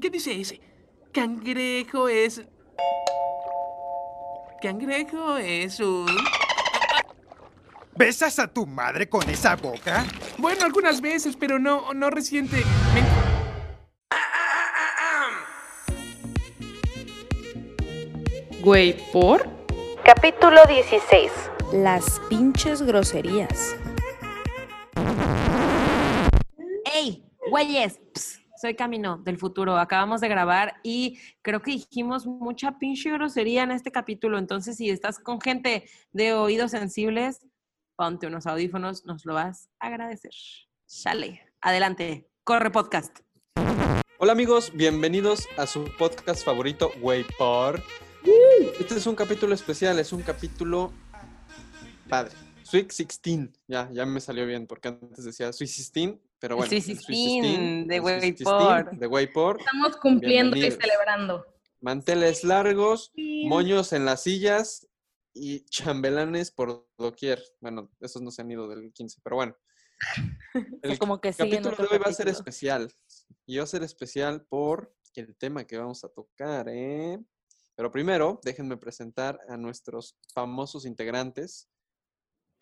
¿Qué dice ese? Cangrejo es... Cangrejo es un... ¿Besas a tu madre con esa boca? Bueno, algunas veces, pero no, no reciente. Güey, ¿por? Capítulo 16. Las pinches groserías. ¡Ey! Güeyes. Ps, soy Camino del futuro. Acabamos de grabar y creo que dijimos mucha pinche grosería en este capítulo. Entonces, si estás con gente de oídos sensibles, ponte unos audífonos, nos lo vas a agradecer. Sale. Adelante. Corre podcast. Hola amigos, bienvenidos a su podcast favorito, Way Por. Este es un capítulo especial, es un capítulo padre. Sweet 16, ya, ya me salió bien, porque antes decía Sweet 16, pero bueno. El 16 de el Way Sweet Por. 16 De Way Por. Estamos cumpliendo y celebrando. Manteles largos, moños en las sillas y chambelanes por doquier. Bueno, esos no se han ido del 15, pero bueno. El como que capítulo de otro hoy va a ser especial. Y va a ser especial por el tema que vamos a tocar, ¿eh? Pero primero, déjenme presentar a nuestros famosos integrantes.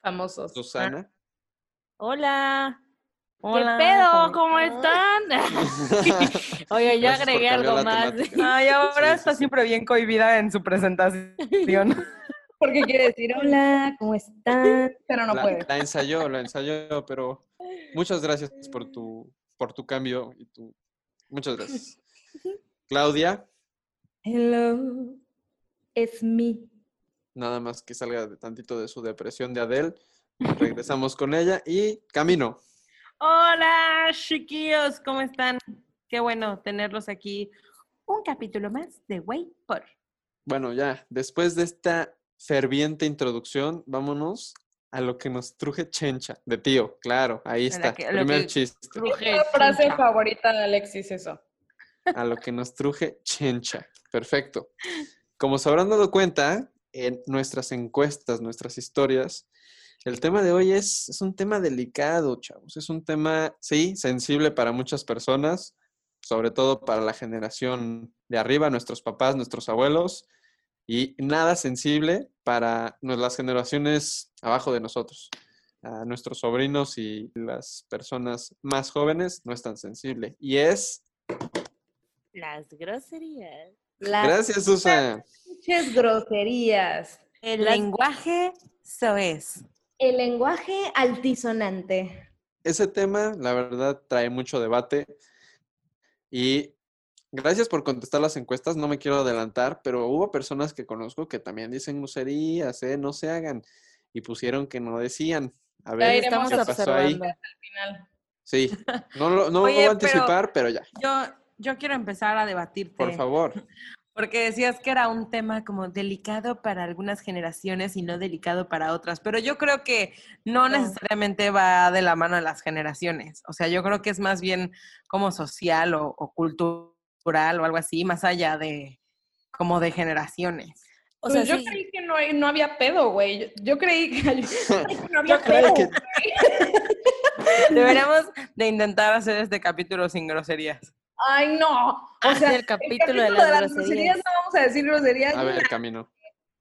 Famosos. Susana. Hola. Hola, ¿Qué pedo? ¿cómo ¿Cómo están? Oye, por agregué algo más. Ay, ahora Sí, está sí, sí. siempre bien cohibida en su presentación. Porque quiere decir hola, ¿cómo están? Pero no la, puede. la ensayó, la ensayó, pero muchas gracias por tu, por tu cambio y tu. Muchas gracias. Claudia, Hello, it's me. nada más que salga de tantito de su depresión de Adele. Regresamos con ella y Camino. Hola, chiquillos, ¿cómo están? Qué bueno tenerlos aquí. Un capítulo más de Way por. Bueno, ya, después de esta ferviente introducción, vámonos a lo que nos truje Chencha, de tío, claro, ahí está, que- a lo primer que chiste, Truje. Frase chincha. favorita de Alexis, eso. a lo que nos truje Chencha, perfecto. Como se habrán dado cuenta, en nuestras encuestas, nuestras historias, el tema de hoy es, es un tema delicado, chavos, es un tema, sí, sensible para muchas personas, sobre todo para la generación de arriba, nuestros papás, nuestros abuelos, y nada sensible para las generaciones abajo de nosotros. A nuestros sobrinos y las personas más jóvenes no es tan sensible. Y es... Las groserías. Gracias, Susan. pinches groserías. El Las- lenguaje, eso es. El lenguaje altisonante. Ese tema, la verdad, trae mucho debate. Y gracias por contestar las encuestas. No me quiero adelantar, pero hubo personas que conozco que también dicen groserías, ¿eh? No se hagan. Y pusieron que no decían. A ver, iremos ¿qué pasó ahí? observando. Final. Sí, no lo, no Oye, voy a pero- anticipar, pero, ya, Yo, yo quiero empezar a debatirte. por favor. Porque decías que era un tema como delicado para algunas generaciones y no delicado para otras, pero yo creo que no necesariamente va de la mano de las generaciones. O sea, yo creo que es más bien como social o, o cultural o algo así, más allá de como de generaciones. O Pues sea, yo sí. creí que no, hay- no había pedo, güey. Yo, yo creí que, yo creí que no había pedo. que- Deberíamos de intentar hacer este capítulo sin groserías. Ay, no. O sea, el capítulo de las groserías. no vamos a decir groserías. A ver, camino.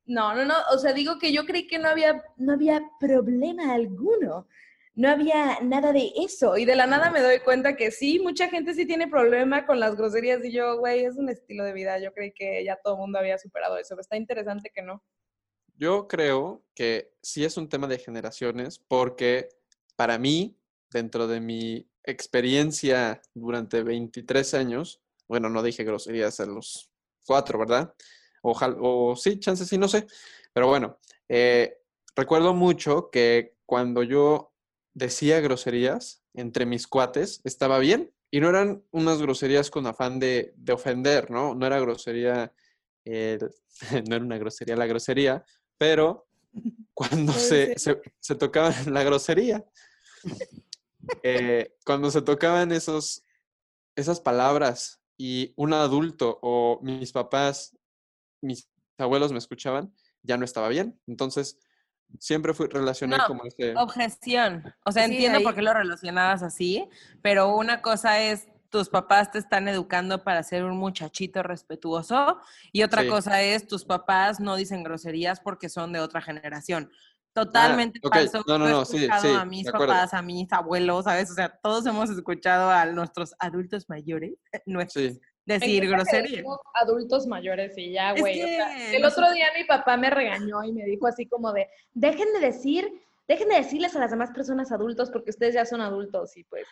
No, no, no. O sea, digo que yo creí que no había, no había problema alguno. No había nada de eso. Y de la nada me doy cuenta que sí, mucha gente sí tiene problema con las groserías. Y yo, güey, es un estilo de vida. Yo creí que ya todo el mundo había superado eso. Está interesante que no. Yo creo que sí es un tema de generaciones porque para mí, dentro de mi experiencia durante 23 años, bueno, no dije groserías a los cuatro, ¿verdad? Ojalá, o sí, chances sí, no sé. Pero bueno, eh, recuerdo mucho que cuando yo decía groserías entre mis cuates, estaba bien. Y no eran unas groserías con afán de, de ofender, ¿no? No era grosería, eh, no era una grosería la grosería, pero cuando se, se, se tocaban la grosería, eh, cuando se tocaban esos, esas palabras y un adulto o mis papás, mis abuelos me escuchaban, ya no estaba bien. Entonces, siempre fui relacioné No, como ese... Objeción. O sea, Sí, entiendo ahí- por qué lo relacionabas así, pero una cosa es tus papás te están educando para ser un muchachito respetuoso y otra Sí. cosa es tus papás no dicen groserías porque son de otra generación. Totalmente ok. falso. No, no, Yo he no, sí, sí, a mis papás, a mis abuelos, ¿sabes? O sea, todos hemos escuchado a nuestros adultos mayores nuestros Sí. Decir decimos adultos mayores y ya, Es güey. o sea, el no otro día mi papá me regañó y me dijo así como de, dejen de decir, dejen de decirles a las demás personas adultos porque ustedes ya son adultos y pues...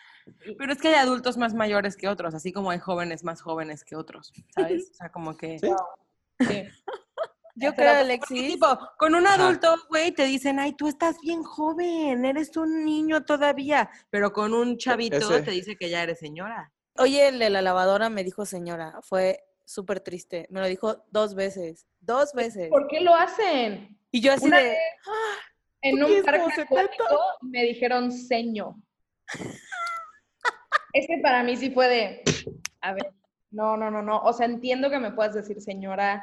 Pero es que hay adultos más mayores que otros, así como hay jóvenes más jóvenes que otros, ¿sabes? O sea, como que... Sí. Sí. Yo creo, Alexis, tipo, con un adulto, güey, te dicen, ay, tú estás bien joven, eres un niño todavía. Pero con un chavito ese- te dice que ya eres señora. oye, el de la lavadora me dijo señora, fue súper triste. Me lo dijo dos veces, dos veces. ¿Por qué lo hacen? Y yo así Una de, vez "Ah, En ¿Tú un parque como 70? acuático me dijeron seño. Es que para mí sí fue de, a ver, no, no, no, no. O sea, entiendo que me puedas decir señora.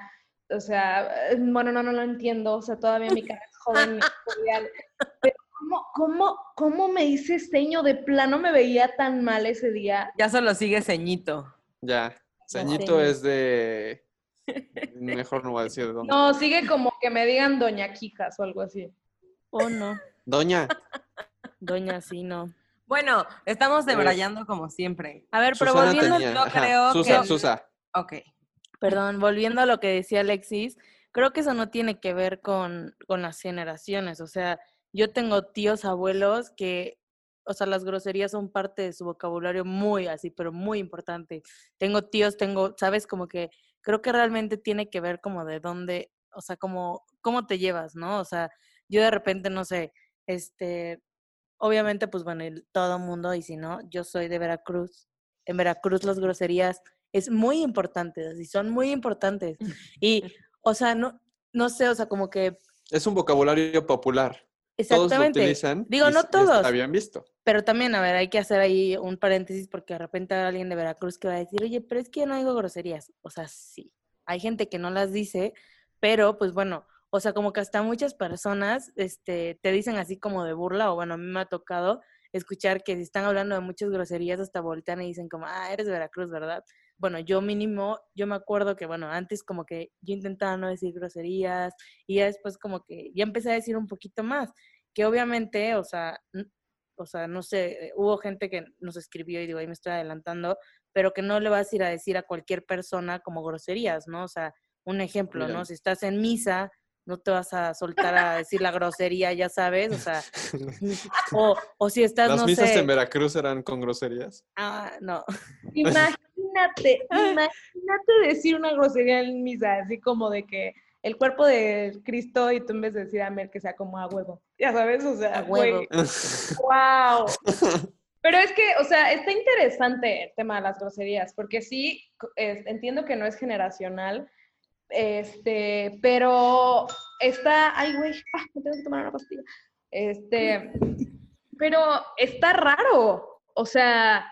O sea, eh, bueno, no, no lo entiendo. O sea, todavía mi cara es joven. Pero ¿cómo, cómo, ¿cómo me hice seño? De plano me veía tan mal ese día. Ya solo sigue ceñito. Ya. Ceñito ceño. es de. Mejor no voy a decir de dónde. No, sigue como que me digan doña Quijas o algo así. oh no, Doña. doña, sí, no. Bueno, estamos Pues- debrayando como siempre. A ver, pero volviendo, yo creo Susa, que- Susa. Ok. Perdón, volviendo a lo que decía Alexis, creo que eso no tiene que ver con, con las generaciones. O sea, yo tengo tíos, abuelos que, o sea, las groserías son parte de su vocabulario muy así, pero muy importante. Tengo tíos, tengo, sabes, como que creo que realmente tiene que ver como de dónde, o sea, como, cómo te llevas, ¿no? O sea, yo de repente, no sé, este, obviamente, pues bueno, el- todo mundo, y si no, yo soy de Veracruz. En Veracruz las groserías es muy importante, así son muy importantes. Y, o sea, no, no sé, o sea, como que Es un vocabulario popular. Todos lo exactamente. utilizan. Digo, y no todos. Bien visto. Pero también, a ver, hay que hacer ahí un paréntesis porque de repente habrá alguien de Veracruz que va a decir, oye, pero es que yo no digo groserías. O sea, sí, hay gente que no las dice, pero pues bueno, o sea, como que hasta muchas personas este, te dicen así como de burla, o bueno, a mí me ha tocado escuchar que si están hablando de muchas groserías, hasta voltean y dicen como, ah, eres de Veracruz, ¿verdad? Bueno, yo mínimo, yo me acuerdo que, bueno, antes como que yo intentaba no decir groserías y ya después como que ya empecé a decir un poquito más, que obviamente, o sea, o sea, no sé, eh, hubo gente que nos escribió y digo, ahí me estoy adelantando, pero que no le vas a ir a decir a cualquier persona como groserías, ¿no? O sea, un ejemplo, Mira. ¿no? Si estás en misa, no te vas a soltar a decir la grosería, ya sabes, o sea, o, o si estás, Las no misas sé, en Veracruz eran con groserías. ah, no, Imagínate, imagínate decir una grosería en misa, así como de que el cuerpo de Cristo y tú en vez de decir amén, que sea como a huevo. Ya sabes, o sea, A huevo. wow. Pero es que, o sea, está interesante el tema de las groserías, porque sí, es- entiendo que no es generacional, este, pero está, ay, güey, ah, me tengo que tomar una pastilla. Este, pero está raro, o sea,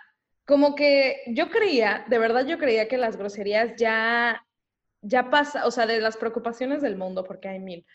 como que yo creía, de verdad yo creía que las groserías ya, ya pasa, o sea, de las preocupaciones del mundo, porque hay mil,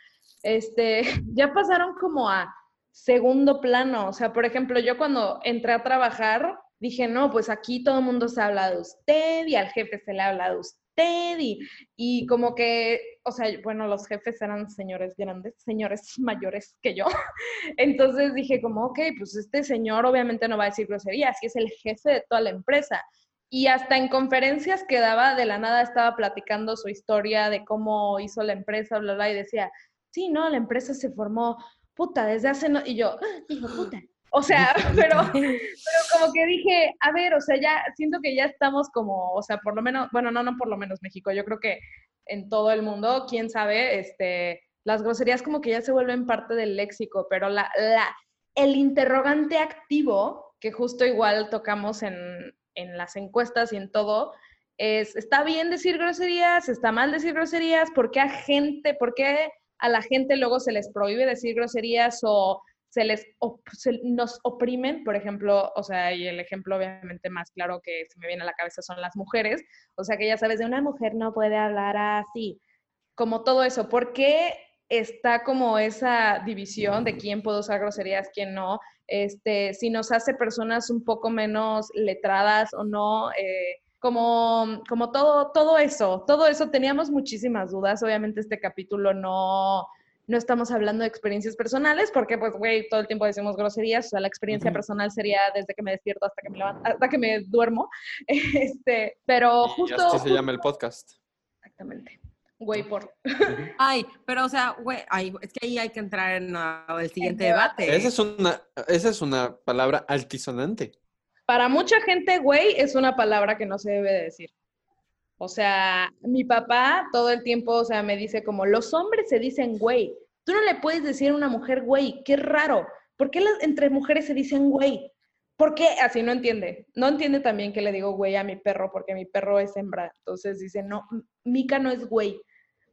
este, ya pasaron como a segundo plano. O sea, por ejemplo, yo cuando entré a trabajar, dije, no, pues aquí todo el mundo se habla de usted y al jefe se le habla de usted y, y como que, o sea, bueno, los jefes eran señores grandes, señores mayores que yo. Entonces dije como, ok, pues este señor obviamente no va a decir groserías, y es el jefe de toda la empresa. Y hasta en conferencias que daba, de la nada estaba platicando su historia de cómo hizo la empresa, bla, bla, y decía, sí, no, la empresa se formó, puta, desde hace, no, y yo, "Ah, hijo puta. O sea, pero, pero como que dije, a ver, o sea, ya siento que ya estamos como, o sea, por lo menos, bueno, no, no por lo menos México, yo creo que en todo el mundo, quién sabe, este, las groserías como que ya se vuelven parte del léxico, pero la, la, el interrogante activo, que justo igual tocamos en, en las encuestas y en todo, es, ¿está bien decir groserías? ¿Está mal decir groserías? ¿Por qué a gente, por qué a la gente luego se les prohíbe decir groserías o se les se- nos oprimen, por ejemplo, o sea, y el ejemplo obviamente más claro que se me viene a la cabeza son las mujeres, o sea, que ya sabes, de una mujer no puede hablar así, como todo eso, ¿por qué está como esa división de quién puede usar groserías, quién no? este, si nos hace personas un poco menos letradas o no, eh, como, como todo, todo eso, todo eso teníamos muchísimas dudas. Obviamente este capítulo no, no estamos hablando de experiencias personales, porque pues, güey, todo el tiempo decimos groserías, o sea, la experiencia personal sería desde que me despierto hasta que me levanto, hasta que me duermo. Este, pero Y justo... así se llama el podcast. Exactamente. Güey, por... Ay, pero o sea, güey, ay, es que ahí hay que entrar en ah, el siguiente debate. debate. Esa es una, esa es una palabra altisonante. Para mucha gente, güey, es una palabra que no se debe de decir. O sea, mi papá todo el tiempo, o sea, me dice como, los hombres se dicen güey. Tú no le puedes decir a una mujer güey, qué raro. ¿Por qué las, entre mujeres se dicen güey? ¿Por qué? Así no entiende. No entiende también que le digo güey a mi perro, porque mi perro es hembra. Entonces dice, no, Mica no es güey.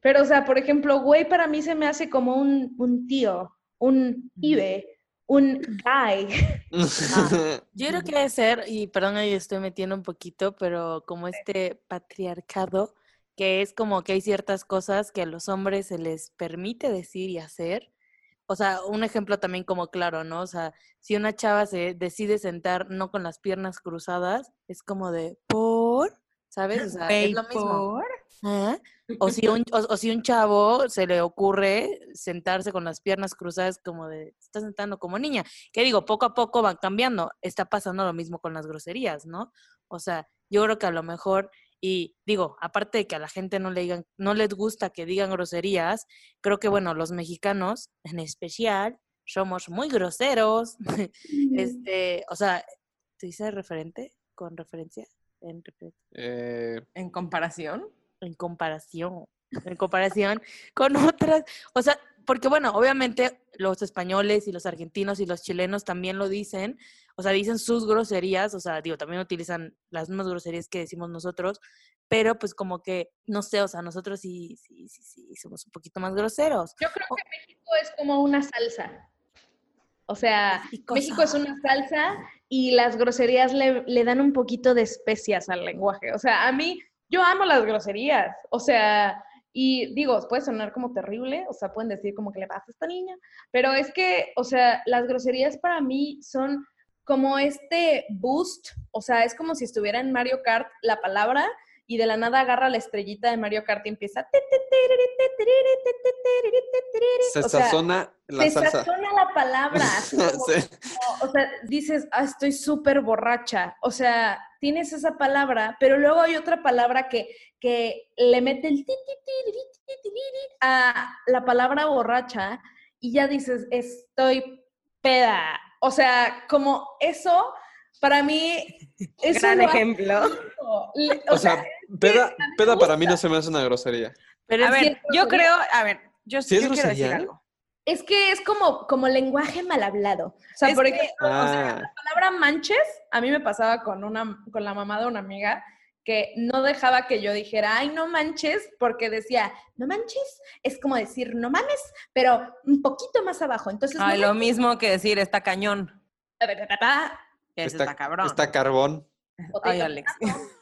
Pero, o sea, por ejemplo, güey para mí se me hace como un, un tío, un ibe, un guy. Yo creo que debe ser, y perdón, ahí estoy metiendo un poquito, pero como este patriarcado, que es como que hay ciertas cosas que a los hombres se les permite decir y hacer. O sea, un ejemplo también como claro, ¿no? O sea, si una chava se decide sentar no con las piernas cruzadas, es como de, ¿por? ¿Sabes? O sea, es lo mismo. por- ¿Ah? O si, un, o, o si un chavo se le ocurre sentarse con las piernas cruzadas como de, se está sentando como niña. Que digo, poco a poco van cambiando. Está pasando lo mismo con las groserías, ¿no? O sea, yo creo que a lo mejor, y digo, aparte de que a la gente no le digan, no les gusta que digan groserías, creo que bueno, los mexicanos en especial somos muy groseros. este, o sea, ¿te dice referente? ¿Con referencia? En Eh, En comparación. En comparación, en comparación con otras, o sea, porque bueno, obviamente los españoles y los argentinos y los chilenos también lo dicen, o sea, dicen sus groserías, o sea, digo, también utilizan las mismas groserías que decimos nosotros, pero pues como que, no sé, o sea, nosotros sí, sí, sí, sí, somos un poquito más groseros. Yo creo que México es como una salsa. O sea, México es una salsa y las groserías le, le dan un poquito de especias al lenguaje. O sea, a mí, yo amo las groserías. O sea, y digo, puede sonar como terrible, o sea, pueden decir como que le pasa a esta niña, pero es que, o sea, las groserías para mí son como este boost, o sea, es como si estuviera en Mario Kart la palabra y de la nada agarra la estrellita de Mario Kart y empieza. se O sea, sazona la salsa. sazona la palabra. así como- Sí. como, o sea, dices, ah, estoy súper borracha. O sea, tienes esa palabra, pero luego hay otra palabra que, que le mete el ti, a la palabra borracha y ya dices, estoy peda. O sea, como eso, para mí, Gran lo hace ejemplo. Le- O sea, peda, me peda para mí no se me hace una grosería. Pero A es ver, yo creo, a ver, yo, ¿Sí es yo quiero decir algo. Es que es como, como lenguaje mal hablado. O sea, Es por que- ejemplo, o sea, Ah, la palabra manches, a mí me pasaba con, una, con la mamá de una amiga que no dejaba que yo dijera, ay, no manches, porque decía, no manches, es como decir, no mames, pero un poquito más abajo. Entonces, Ay, no lo mismo que decir está cañón. Que está, cabrón. está carbón. Ay, Alex.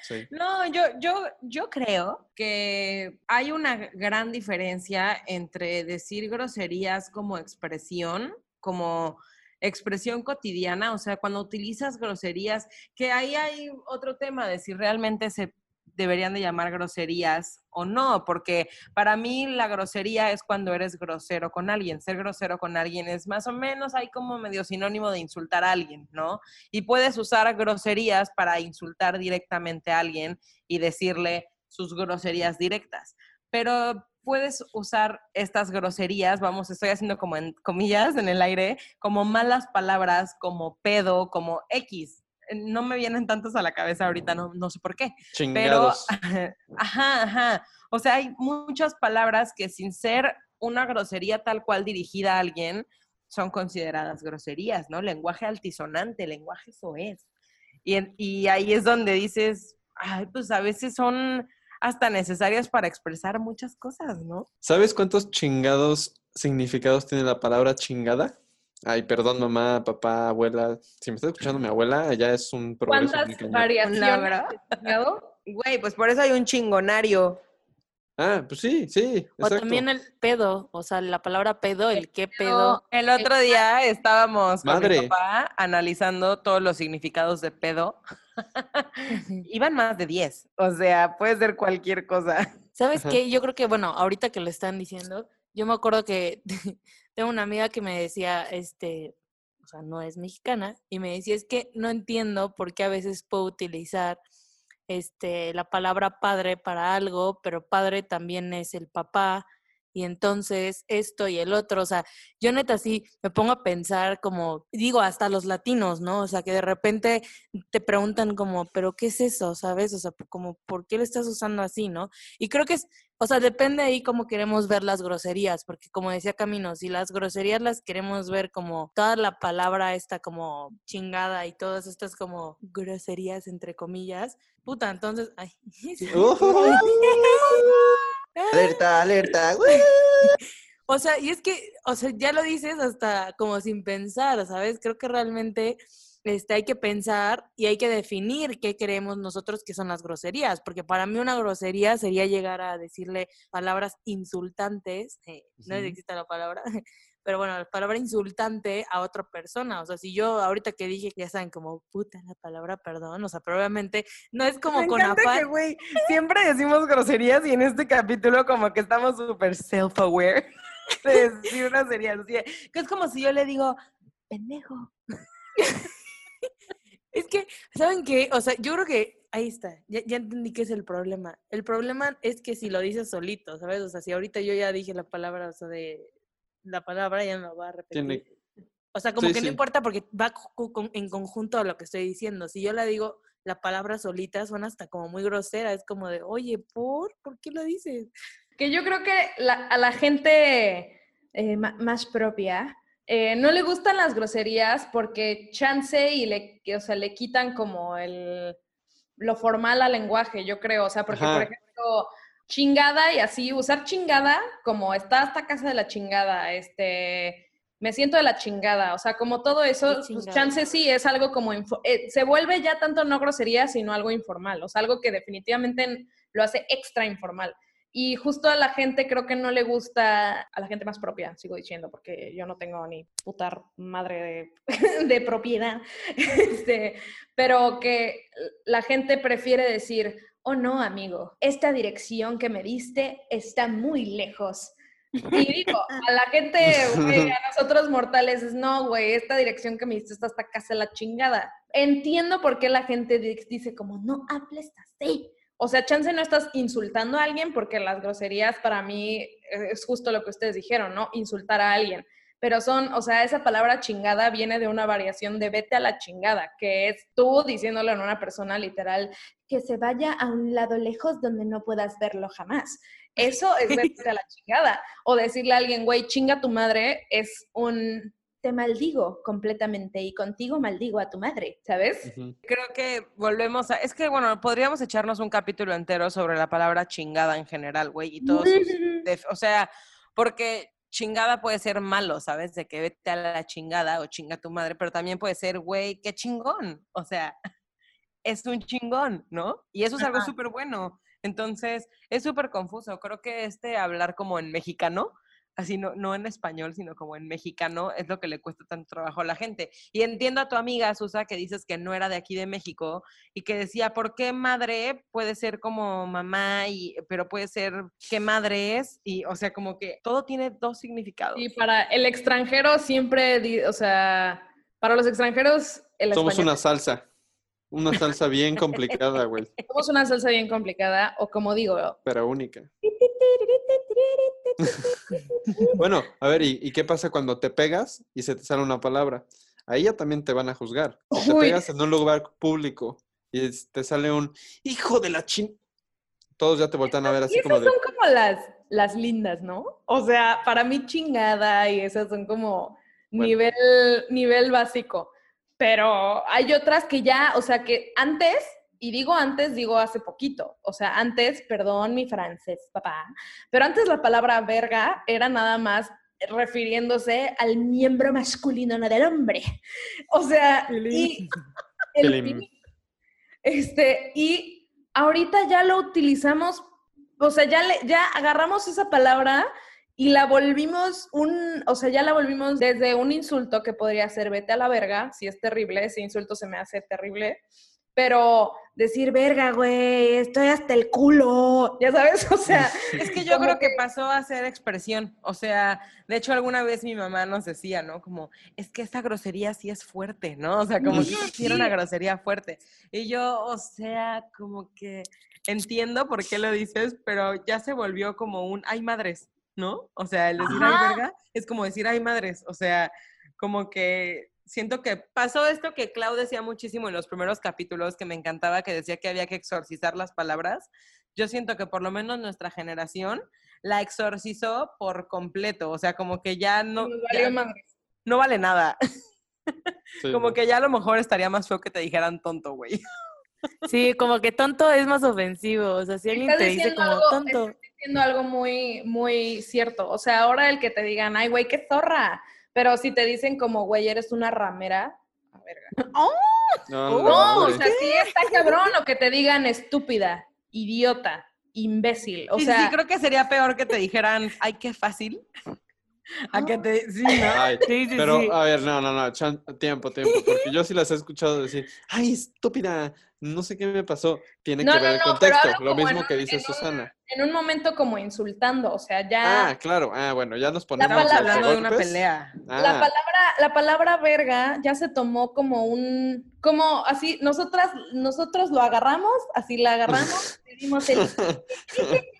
Sí. No, yo, yo, yo creo que hay una gran diferencia entre decir groserías como expresión, como expresión cotidiana, o sea, cuando utilizas groserías, que ahí hay otro tema de si realmente se deberían de llamar groserías o no, porque para mí la grosería es cuando eres grosero con alguien. Ser grosero con alguien es más o menos hay como medio sinónimo de insultar a alguien, ¿no? Y puedes usar groserías para insultar directamente a alguien y decirle sus groserías directas. Pero puedes usar estas groserías, vamos, estoy haciendo como en comillas en el aire, como malas palabras, como pedo, como X. No me vienen tantas a la cabeza ahorita, no, no sé por qué. Pero, Chingados. ajá, ajá. O sea, hay muchas palabras que sin ser una grosería tal cual dirigida a alguien, son consideradas groserías, ¿no? Lenguaje altisonante, lenguaje soez. Y, y ahí es donde dices, ay, pues a veces son hasta necesarias para expresar muchas cosas, ¿no? ¿Sabes cuántos chingados significados tiene la palabra chingada? Ay, perdón, mamá, papá, abuela. Si me está escuchando mi abuela, ya es un progreso ¿Cuántas variaciones? Güey, pues por eso hay un chingonario. Ah, pues sí, sí, O también el pedo, o sea, la palabra pedo, el qué pedo. el otro día estábamos con Madre. mi papá analizando todos los significados de pedo. Iban más de 10. O sea, puede ser cualquier cosa. ¿Sabes Ajá. qué? Yo creo que, bueno, ahorita que lo están diciendo, yo me acuerdo que tengo una amiga que me decía, este, o sea, no es mexicana, y me decía, es que no entiendo por qué a veces puedo utilizar este, la palabra padre para algo, pero padre también es el papá, y entonces esto y el otro, o sea, yo neta sí me pongo a pensar como, digo, hasta los latinos, ¿no? O sea, que de repente te preguntan como, pero ¿qué es eso? ¿Sabes? O sea, como, ¿por qué lo estás usando así, no? Y creo que es, o sea, depende ahí cómo queremos ver las groserías, porque como decía Camino, si las groserías las queremos ver como toda la palabra esta como chingada y todas estas como groserías entre comillas, puta, entonces, ay. Alerta, alerta. O sea, y es que, o sea, ya lo dices hasta como sin pensar, ¿sabes? Creo que realmente este, hay que pensar y hay que definir qué creemos nosotros que son las groserías, porque para mí una grosería sería llegar a decirle palabras insultantes, eh, no existe la palabra, pero bueno, la palabra insultante a otra persona, o sea, si yo ahorita que dije, ya saben, como puta la palabra perdón, o sea, pero obviamente no es como Me con que, güey, siempre decimos groserías y en este capítulo como que estamos súper self-aware de decir groserías. que es como si yo le digo, pendejo. Es que, ¿saben qué? O sea, yo creo que ahí está, ya, ya entendí qué es el problema. El problema es que si lo dices solito, ¿sabes? O sea, si ahorita yo ya dije la palabra, o sea, de la palabra ya no lo va a repetir. Tiene- O sea, como Sí, que sí. no importa porque va co- con- en conjunto a lo que estoy diciendo. Si yo la digo la palabra solita, suena hasta como muy grosera. Es como de, oye, ¿por? ¿Por qué lo dices? Que yo creo que la- a la gente eh, más propia eh, no le gustan las groserías porque chance y le, que, o sea, le quitan como el, lo formal al lenguaje, yo creo. O sea, porque, por Ajá. ejemplo, chingada y así, usar chingada como está hasta casa de la chingada, este, me siento de la chingada. O sea, como todo eso, pues chance sí es algo como, eh, se vuelve ya tanto no grosería, sino algo informal. O sea, algo que definitivamente lo hace extra informal. Y justo a la gente creo que no le gusta, a la gente más propia, sigo diciendo, porque yo no tengo ni puta madre de, de propiedad, este, pero que la gente prefiere decir, oh no, amigo, esta dirección que me diste está muy lejos. Y digo, a la gente, güey, a nosotros mortales, es no, güey, esta dirección que me diste está hasta casa la chingada. Entiendo por qué la gente di- dice como, no hables así. O sea, chance no estás insultando a alguien porque las groserías para mí eh, es justo lo que ustedes dijeron, ¿no? Insultar a alguien. Pero son, o sea, esa palabra chingada viene de una variación de vete a la chingada, que es tú diciéndole a una persona literal que se vaya a un lado lejos donde no puedas verlo jamás. Eso es vete a la chingada. O decirle a alguien, güey, chinga tu madre, es un te maldigo completamente y contigo maldigo a tu madre, ¿sabes? Creo que volvemos a... Es que, bueno, podríamos echarnos un capítulo entero sobre la palabra chingada en general, güey, y todos sus O sea, porque chingada puede ser malo, ¿sabes? De que vete a la chingada o chinga tu madre, pero también puede ser, güey, qué chingón. O sea, es un chingón, ¿no? Y eso es algo súper bueno. Entonces, es súper confuso. Creo que este hablar como en mexicano, así no, no en español, sino como en mexicano, es lo que le cuesta tanto trabajo a la gente. Y entiendo a tu amiga, Susa, que dices que no era de aquí de México y que decía, ¿por qué madre puede ser como mamá, y, pero puede ser qué madre es? Y, o sea, como que todo tiene dos significados. Y para el extranjero siempre, o sea, para los extranjeros el Somos español una salsa. Una salsa bien complicada, güey. somos una salsa bien complicada o como digo, Pero única. Bueno, a ver, ¿y, y qué pasa cuando te pegas y se te sale una palabra? Ahí ya también te van a juzgar. Si te pegas en un lugar público y te sale un hijo de la chin... Todos ya te voltean a ver así y como esas de... son como las, las lindas, ¿no? O sea, para mí chingada y esas son como Bueno. nivel, nivel básico. Pero hay otras que ya, o sea, que antes, y digo antes, digo hace poquito. O sea, antes, perdón mi francés, papá, pero antes la palabra verga era nada más refiriéndose al miembro masculino, no del hombre. O sea, y el. Este, y ahorita ya lo utilizamos o sea, ya, le, ya agarramos esa palabra y la volvimos un, o sea, ya la volvimos desde un insulto que podría ser vete a la verga, si es terrible, ese insulto se me hace terrible, pero decir verga, güey, estoy hasta el culo, ya sabes, o sea, Es que yo creo que pasó a ser expresión. O sea, de hecho, alguna vez mi mamá nos decía, ¿no? Como, es que esta grosería sí es fuerte, ¿no? O sea, como que sí era una grosería fuerte. Y yo, o sea, como que entiendo por qué lo dices, pero ya se volvió como un, ay madres, ¿no? O sea, el decir, Ajá. ay verga, es como decir, ay madres. O sea, como que siento que pasó esto que Clau decía muchísimo en los primeros capítulos, que me encantaba, que decía que había que exorcizar las palabras. Yo siento que por lo menos nuestra generación la exorcizó por completo, o sea, como que ya no, ya no vale nada. Sí, Como no. que ya a lo mejor estaría más feo que te dijeran tonto, güey. Sí, como que tonto es más ofensivo. O sea, si alguien Estás te dice como algo- tonto. estás diciendo algo muy, muy cierto. O sea, ahora el que te digan, ay, güey, qué zorra. Pero si te dicen como, güey, eres una ramera, a verga. No, No, no, o sea, sí está cabrón o que te digan estúpida, idiota, imbécil. O sí, sí, sea, sí, creo que sería peor que te dijeran, ay, qué fácil. A que te, sí, ¿no? Ay, Sí, sí, pero sí. a ver, no, no, no, chan- tiempo, tiempo, porque yo sí las he escuchado decir, ay, estúpida, no sé qué me pasó. Tiene No, que no, ver el contexto, lo mismo un- que dice en un- Susana. en un momento como insultando, o sea, ya Ah, claro, ah, bueno, ya nos ponemos Estamos palabra- hablando de una pelea. Ah, la palabra, la palabra verga ya se tomó como un, como así, nosotras, nosotros lo agarramos, así la agarramos, le dimos el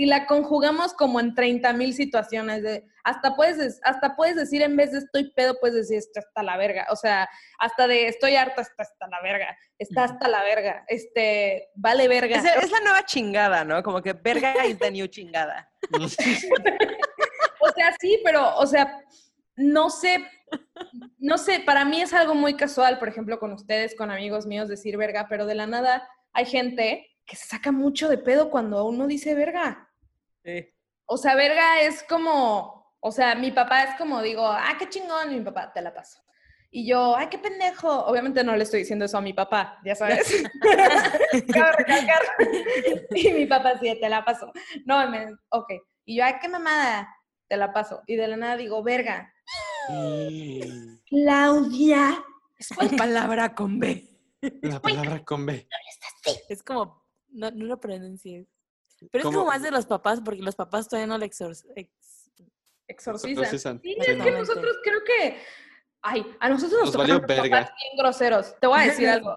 y la conjugamos como en 30 mil situaciones de hasta puedes des- hasta puedes decir en vez de estoy pedo puedes decir esto hasta la verga o sea hasta de estoy harta está hasta la verga está hasta la verga este vale verga Es, es la nueva chingada, ¿no? Como que verga is the new chingada. O sea, sí, pero, o sea, no sé, no sé, para mí es algo muy casual, por ejemplo, con ustedes, con amigos míos, decir verga, pero de la nada hay gente que se saca mucho de pedo cuando uno dice verga. Sí. O sea, verga es como, o sea, mi papá es como, digo, ah, qué chingón, y mi papá, te la paso. Y yo, ay, qué pendejo. Obviamente no le estoy diciendo eso a mi papá, ya sabes. Y mi papá sí, te la paso. No, me, ok. Y yo, ay, qué mamada, te la paso. Y de la nada digo, verga. Claudia. Es una palabra con B. La palabra con B. Es como, no, no lo pronuncies. Pero es como más de los papás, porque los papás todavía no le exor ex- Exorcizan. Exorcizan, Sí, es que nosotros creo que. Ay, a nosotros nos, Nos tocaron papás bien groseros. Te voy a decir algo.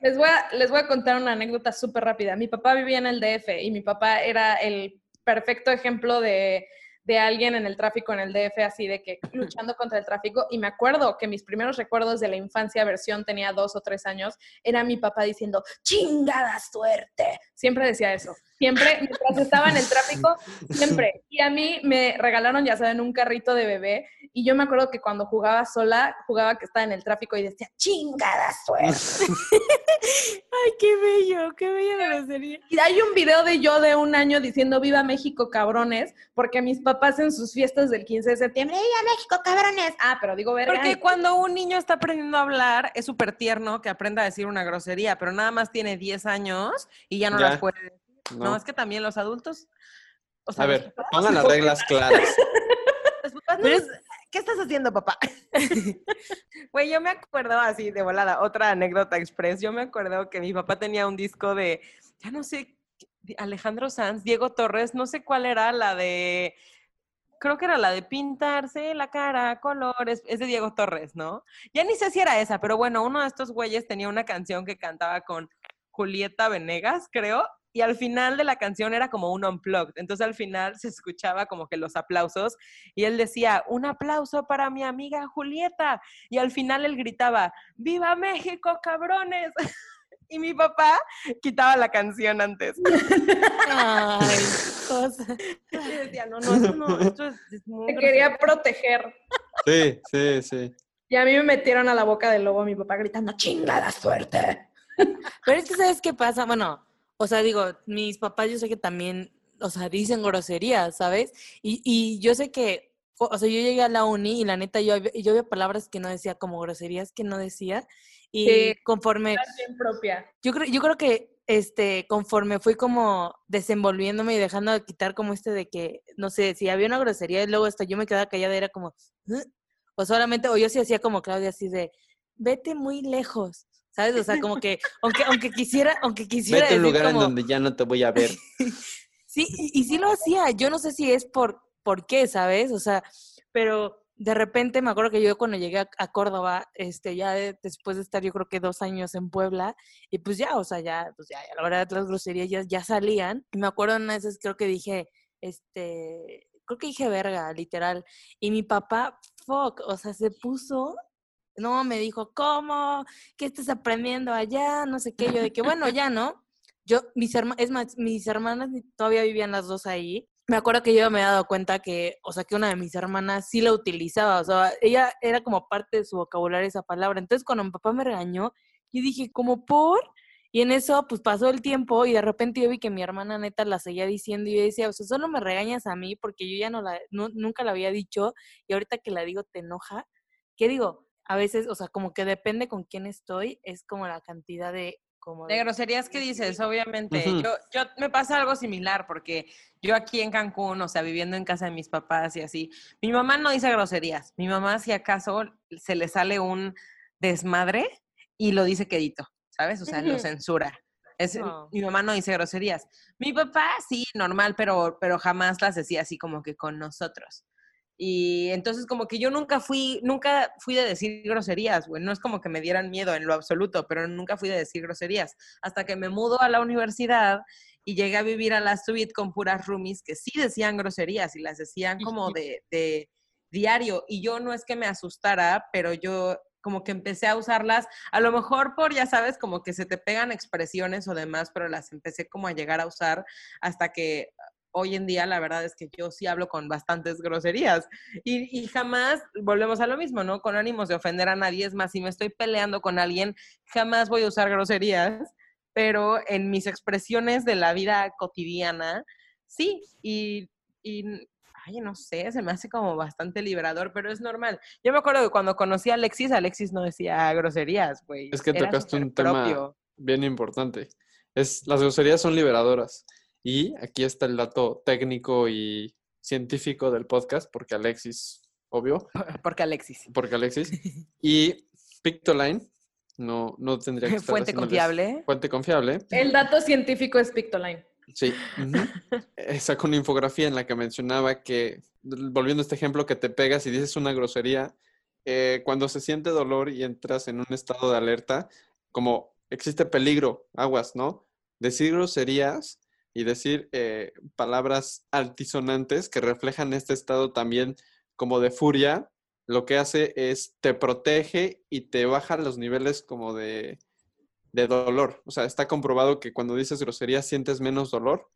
Les voy a, les voy a contar una anécdota súper rápida. Mi papá vivía en el DF y mi papá era el perfecto ejemplo de, de alguien en el tráfico en el DF, así de que luchando contra el tráfico. Y me acuerdo que mis primeros recuerdos de la infancia, versión tenía dos o tres años, era mi papá diciendo, chingada suerte. Siempre decía eso. Siempre, mientras estaba en el tráfico, siempre. Y a mí me regalaron, ya saben, un carrito de bebé. Y yo me acuerdo que cuando jugaba sola, jugaba que estaba en el tráfico y decía, chingada suerte. Ay, qué bello, qué bella grosería. Y hay un video de yo de un año diciendo Viva México, cabrones, porque mis papás en sus fiestas del 15 de septiembre, ¡Viva México, cabrones! Ah, pero digo, verga. Porque cuando un niño está aprendiendo a hablar, es súper tierno que aprenda a decir una grosería, pero nada más tiene 10 años y ya no Ya. las puede decir. No. No. es que también los adultos. o sea, A ver, papás- pongan las reglas claras. los papás no Pero es- ¿Qué estás haciendo, papá? Güey, yo me acuerdo así de volada, otra anécdota express. Yo me acuerdo que mi papá tenía un disco de, ya no sé, Alejandro Sanz, Diego Torres, no sé cuál era la de, creo que era la de pintarse la cara colores, es de Diego Torres, ¿no? Ya ni sé si era esa, pero bueno, uno de estos güeyes tenía una canción que cantaba con Julieta Venegas, creo, y al final de la canción era como un unplugged. Entonces al final se escuchaba como que los aplausos y él decía, un aplauso para mi amiga Julieta. Y al final él gritaba, ¡Viva México, cabrones! Y mi papá quitaba la canción antes. Ay, cosa. Y decía, no, no, esto no, esto es, es muy Te quería grosero". proteger. Sí, sí, sí. Y a mí me metieron a la boca del lobo mi papá gritando, chingada suerte. Pero es que, ¿sabes qué pasa? Bueno, o sea, digo, mis papás yo sé que también, o sea, dicen groserías, ¿sabes? Y, y yo sé que, o sea, yo llegué a la uni y la neta yo, había- yo había palabras que no decía, como groserías que no decía. Y Sí. conforme, propia. yo creo, yo creo que este, conforme fui como desenvolviéndome y dejando de quitar como este de que, no sé, si había una grosería y luego hasta yo me quedaba callada, era como, "¿Eh?". o solamente, o yo sí hacía como Claudia, así de, vete muy lejos, ¿sabes? O sea, como que, aunque, aunque quisiera, aunque quisiera Vete a un lugar en donde ya no te voy a ver. Sí, y, y sí lo hacía. Yo no sé si es por, por qué, ¿sabes? O sea, pero de repente me acuerdo que yo cuando llegué a, a Córdoba, este, ya de- después de estar yo creo que dos años en Puebla, y pues ya, o sea, ya, pues ya, ya la verdad las groserías ya, ya salían. Y me acuerdo una vez creo que dije, este, creo que dije verga, literal. Y mi papá, fuck, o sea, se puso, no, me dijo, ¿cómo? ¿Qué estás aprendiendo allá? No sé qué, yo de que, bueno, ya, ¿no? Yo, mis hermanas, es más, mis hermanas todavía vivían las dos ahí. Me acuerdo que yo me he dado cuenta que, o sea, que una de mis hermanas sí la utilizaba, o sea, ella era como parte de su vocabulario esa palabra. Entonces, cuando mi papá me regañó, yo dije, ¿como por? Y en eso, pues pasó el tiempo y de repente yo vi que mi hermana neta la seguía diciendo y yo decía, o sea, solo me regañas a mí porque yo ya no la, nu- nunca la había dicho y ahorita que la digo te enoja. ¿Qué digo? A veces, o sea, como que depende con quién estoy, es como la cantidad de, como De groserías que dices, obviamente. Yo, yo me pasa algo similar porque yo aquí en Cancún, o sea, viviendo en casa de mis papás y así, mi mamá no dice groserías. Mi mamá, si acaso se le sale un desmadre y lo dice quedito, ¿sabes? O sea, lo censura. Es, No. Mi mamá no dice groserías. Mi papá sí, normal, pero, pero jamás las decía así como que con nosotros. Y entonces como que yo nunca fui, nunca fui de decir groserías, güey. No es como que me dieran miedo en lo absoluto, pero nunca fui de decir groserías. Hasta que me mudo a la universidad y llegué a vivir a la suite con puras roomies que sí decían groserías y las decían como de, de diario. Y yo no es que me asustara, pero yo como que empecé a usarlas, a lo mejor por, ya sabes, como que se te pegan expresiones o demás, pero las empecé como a llegar a usar hasta que hoy en día la verdad es que yo sí hablo con bastantes groserías y, y jamás volvemos a lo mismo, ¿no? Con ánimos de ofender a nadie, es más, si me estoy peleando con alguien, jamás voy a usar groserías, pero en mis expresiones de la vida cotidiana, sí, y, y ay, no sé, se me hace como bastante liberador, pero es normal. Yo me acuerdo que cuando conocí a Alexis, Alexis no decía groserías, güey. Es que tocaste un tema bien importante. Es, las groserías son liberadoras. Y aquí está el dato técnico y científico del podcast, porque Alexis, obvio, Porque Alexis. porque Alexis. Y Pictoline, no, no tendría que estar Fuente confiable. Fuente confiable. El dato científico es Pictoline. Sí. ujú. Eh, Sacó una infografía en la que mencionaba que, volviendo a este ejemplo, que te pegas y dices una grosería, eh, cuando se siente dolor y entras en un estado de alerta, como existe peligro, aguas, ¿no? Decir groserías y decir eh, palabras altisonantes que reflejan este estado también como de furia, lo que hace es te protege y te baja los niveles como de, de dolor. O sea, está comprobado que cuando dices groserías sientes menos dolor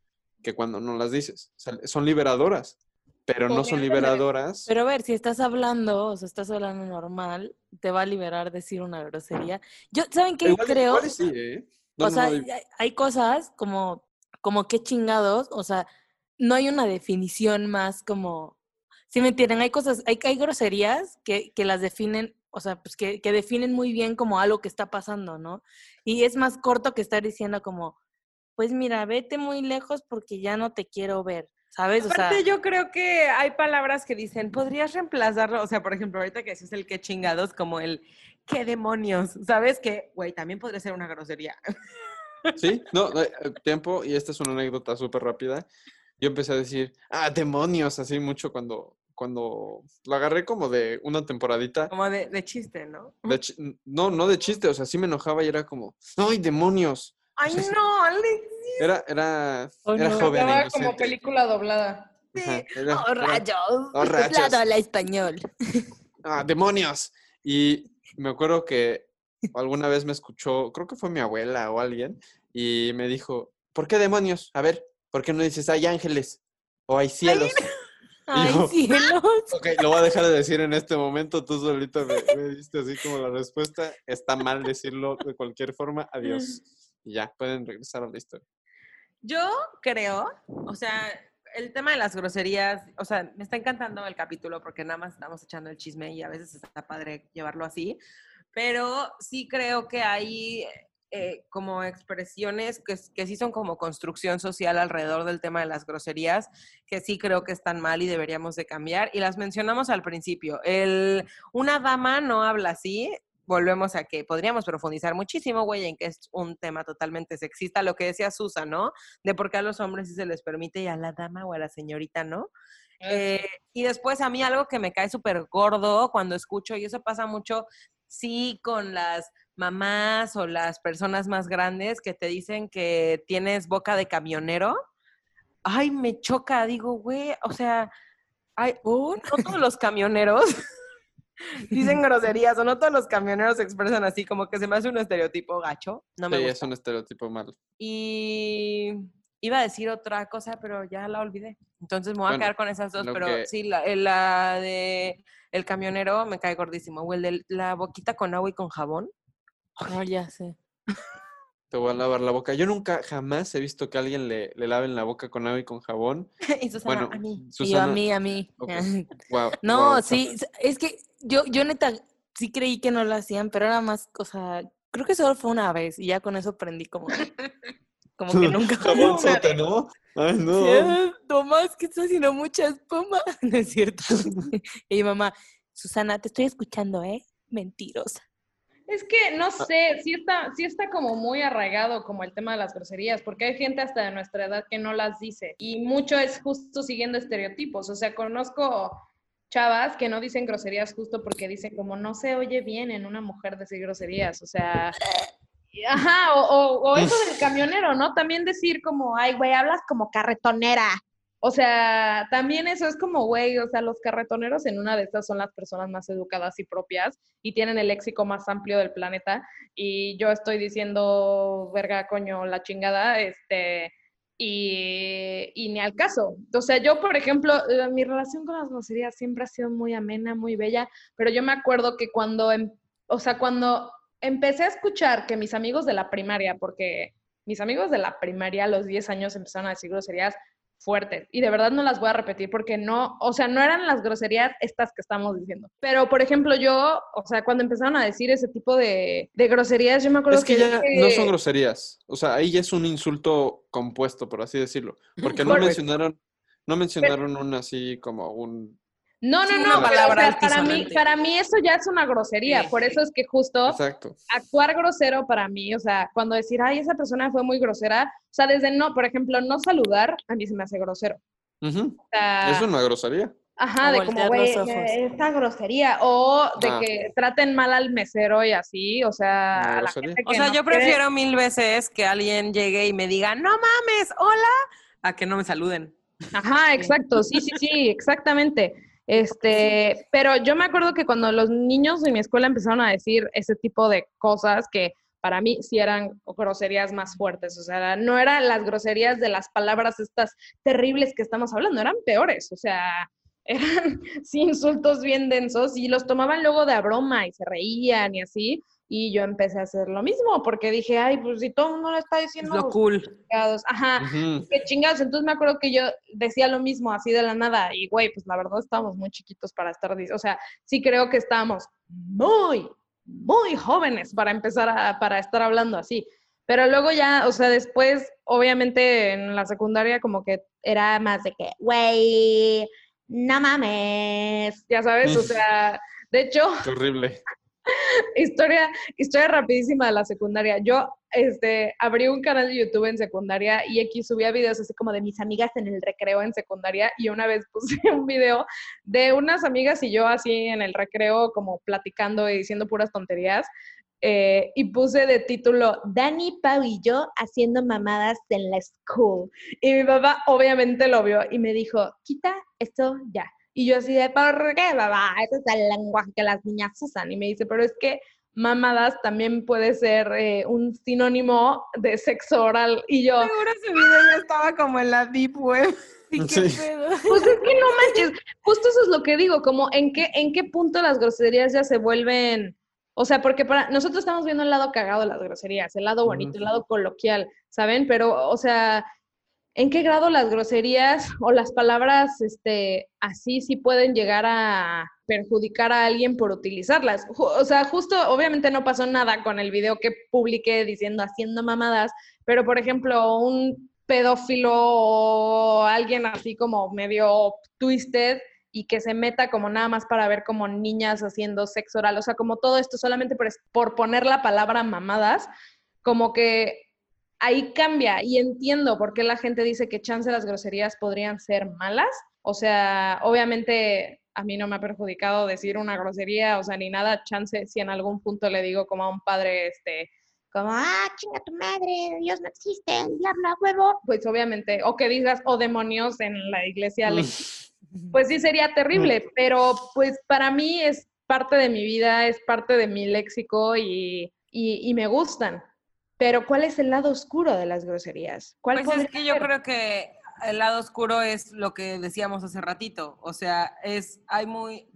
que cuando no las dices. O sea, son liberadoras, pero no son liberadoras. Pero a ver, si estás hablando, o sea, estás hablando normal, te va a liberar decir una grosería. Yo, ¿saben qué Igual- creo? sí, ¿eh? No, o no, sea, no, hay, hay cosas como, como qué chingados, o sea, no hay una definición más como, si me entienden? Hay cosas, hay, hay groserías que, que las definen, o sea, pues que, que definen muy bien como algo que está pasando, ¿no? Y es más corto que estar diciendo como, pues mira, vete muy lejos porque ya no te quiero ver, ¿sabes? Aparte, yo creo que hay palabras que dicen, podrías reemplazarlo, o sea, por ejemplo, ahorita que decís el qué chingados, como el qué demonios, ¿sabes? Que, güey, también podría ser una grosería. Sí, no, eh, eh, tiempo, y esta es una anécdota súper rápida. Yo empecé a decir, ah, demonios, así mucho cuando, cuando lo agarré como de una temporadita. Como de, de chiste, ¿no? de chi- no, no de chiste, o sea, sí me enojaba y era como, ¡ay, demonios! Ay, Sí, sí. no, Alex. Era, era, Oh, era no. joven. e Estaba como inocente. película doblada. Ajá, era- oh, era- rayos, Oh, rayos. hablado al español. ¡Ah, demonios! Y me acuerdo que alguna vez me escuchó, creo que fue mi abuela o alguien, y me dijo, ¿por qué demonios? A ver, ¿por qué no dices hay ángeles? O hay cielos. Ay, yo- cielos. Ok, lo voy a dejar de decir en este momento. Tú solito me, me diste así como la respuesta. Está mal decirlo de cualquier forma. Adiós. Y ya, pueden regresar a la historia. Yo creo, o sea, el tema de las groserías, o sea, me está encantando el capítulo porque nada más estamos echando el chisme y a veces está padre llevarlo así, pero sí creo que hay eh, como expresiones que, que sí son como construcción social alrededor del tema de las groserías, que sí creo que están mal y deberíamos de cambiar. Y las mencionamos al principio. El, una dama no habla así. Volvemos a que podríamos profundizar muchísimo, güey, en que es un tema totalmente sexista, lo que decía Susan, ¿no? De por qué a los hombres sí se les permite y a la dama o a la señorita, ¿no? Eh, y después a mí algo que me cae súper gordo cuando escucho, y eso pasa mucho, sí, con las mamás o las personas más grandes que te dicen que tienes boca de camionero. Ay, me choca, digo, güey, o sea, ay, no todos los camioneros dicen groserías o no todos los camioneros se expresan así, como que se me hace un estereotipo gacho. No me Sí, gusta. es un estereotipo malo. Y iba a decir otra cosa, pero ya la olvidé. Entonces me voy a quedar con esas dos, pero que- sí, la, eh, la de el camionero me cae gordísimo. O el de la boquita con agua y con jabón. No, ya sé. Te voy a lavar la boca. Yo nunca, jamás he visto que alguien le, le laven la boca con agua y con jabón. y Susana, Bueno, a mí. Y yo a mí, a mí. No, sí, es que yo, yo neta sí creí que no lo hacían, pero era más, o sea, creo que solo fue una vez y ya con eso aprendí como, como que nunca. Jabón sote, ¿no? Ay, no. Sí, Tomás, que estás haciendo mucha espuma. No es cierto. y mi mamá, Susana, te estoy escuchando, ¿eh? Mentirosa. Es que no Ah. sé, sí está, sí está como muy arraigado como el tema de las groserías, porque hay gente hasta de nuestra edad que no las dice y mucho es justo siguiendo estereotipos. O sea, conozco chavas que no dicen groserías justo porque dicen como no se oye bien en una mujer decir groserías. O sea, ajá, o, eso del camionero, ¿no? También decir como, ay, güey, hablas como carretonera. O sea, también eso es como, güey, o sea, los carretoneros en una de estas son las personas más educadas y propias y tienen el léxico más amplio del planeta. Y yo estoy diciendo, verga, coño, la chingada, este, y, y ni al caso. O sea, yo, por ejemplo, eh, mi relación con las groserías siempre ha sido muy amena, muy bella, pero yo me acuerdo que cuando, em- o sea, cuando empecé a escuchar que mis amigos de la primaria, porque mis amigos de la primaria a los 10 años empezaron a decir groserías fuertes y de verdad no las voy a repetir porque no, o sea, no eran las groserías estas que estamos diciendo. Pero, por ejemplo, yo, o sea, cuando empezaron a decir ese tipo de, de groserías, yo me acuerdo Es que ya dije- no son groserías. O sea, ahí ya es un insulto compuesto, por así decirlo. Porque no mencionaron, no mencionaron un así como un... No, no, no, pero, o sea, para mí, para mí eso ya es una grosería, Sí. por eso es que justo Exacto. actuar grosero para mí, o sea, cuando decir, ay, esa persona fue muy grosera, o sea, desde no, por ejemplo, no saludar, a mí se me hace grosero. Ujú. O sea, Es una grosería. Ajá, O de como, güey, eh, esta grosería. O de Ah. que traten mal al mesero y así, o sea, a la gente O sea, no yo quiere- prefiero mil veces que alguien llegue y me diga, no mames, hola, a que no me saluden. Ajá, exacto, sí, sí, sí, exactamente. Este, pero yo me acuerdo que cuando los niños de mi escuela empezaron a decir ese tipo de cosas que para mí sí eran groserías más fuertes, o sea, no eran las groserías de las palabras estas terribles que estamos hablando, eran peores, o sea, eran sí, insultos bien densos y los tomaban luego de a broma y se reían y así, y yo empecé a hacer lo mismo porque dije, ay, pues si todo el mundo lo está Es diciendo, lo los cool. chingados". ajá, Ujú. qué chingados. Entonces me acuerdo que yo decía lo mismo así de la nada. Y güey, pues la verdad estábamos muy chiquitos para estar. O sea, sí creo que estábamos muy, muy jóvenes para empezar a para estar hablando así. Pero luego ya, o sea, después, obviamente en la secundaria, como que era más de que, güey, no mames. Ya sabes, o Mm. sea, de hecho, Qué horrible. historia, historia rapidísima de la secundaria. Yo este, abrí un canal de YouTube en secundaria y aquí subía videos así como de mis amigas en el recreo en secundaria y una vez puse un video de unas amigas y yo así en el recreo como platicando y diciendo puras tonterías. eh, y puse de título Dani, Pau y yo haciendo mamadas en la school. Y mi papá obviamente lo vio y me dijo, quita esto ya. Y yo así de, ¿por qué, papá? Ese es el lenguaje que las niñas usan. Y me dice, pero es que mamadas también puede ser eh, un sinónimo de sexo oral. Y yo, Seguro ese video ya estaba como en la deep web. ¿Y qué Sí. pedo? pues es que no manches. Justo eso es lo que digo, como en qué, en qué punto las groserías ya se vuelven... O sea, porque para nosotros estamos viendo el lado cagado de las groserías, el lado bonito, el lado coloquial, ¿saben? Pero, o sea, ¿en qué grado las groserías o las palabras este, así sí pueden llegar a, perjudicar a alguien por utilizarlas. O sea, justo, obviamente no pasó nada con el video que publiqué diciendo haciendo mamadas, pero por ejemplo, un pedófilo o alguien así como medio twisted y que se meta como nada más para ver como niñas haciendo sexo oral, o sea, como todo esto solamente por, por poner la palabra mamadas, como que ahí cambia y entiendo por qué la gente dice que chance las groserías podrían ser malas. O sea, obviamente a mí no me ha perjudicado decir una grosería, o sea, ni nada, chance si en algún punto le digo como a un padre, este, como, ah, chinga tu madre, Dios no existe, diablo a huevo, pues obviamente, o que digas, oh demonios en la iglesia, le- pues sí sería terrible, pero pues para mí es parte de mi vida, es parte de mi léxico y, y, y me gustan. Pero ¿cuál es el lado oscuro de las groserías? ¿Cuál Pues es que yo creo que el lado oscuro es lo que decíamos hace ratito. O sea, es, hay muy,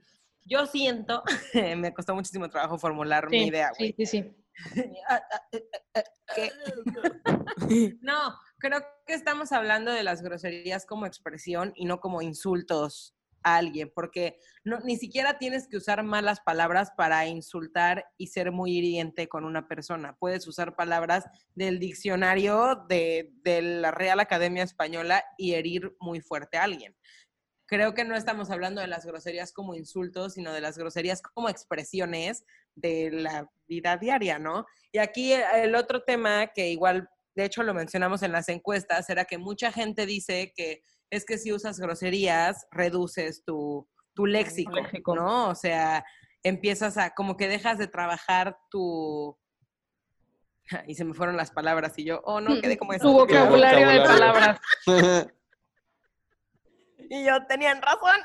yo siento, me costó muchísimo trabajo formular mi idea, sí, sí, sí. No, creo que estamos hablando de las groserías como expresión y no como insultos a alguien, porque ni siquiera tienes que usar malas palabras para insultar y ser muy hiriente con una persona. Puedes usar palabras del diccionario de, de la Real Academia Española y herir muy fuerte a alguien. Creo que no estamos hablando de las groserías como insultos, sino de las groserías como expresiones de la vida diaria, ¿no? Y aquí eh, el otro tema que igual, de hecho lo mencionamos en las encuestas, era que mucha gente dice que es que si usas groserías, reduces tu, tu léxico, léxico. ¿no? O sea, empiezas a, como que dejas de trabajar tu... Y se me fueron las palabras y yo, oh, no, quedé como Tu vocabulario de palabras. Y yo, tenían razón.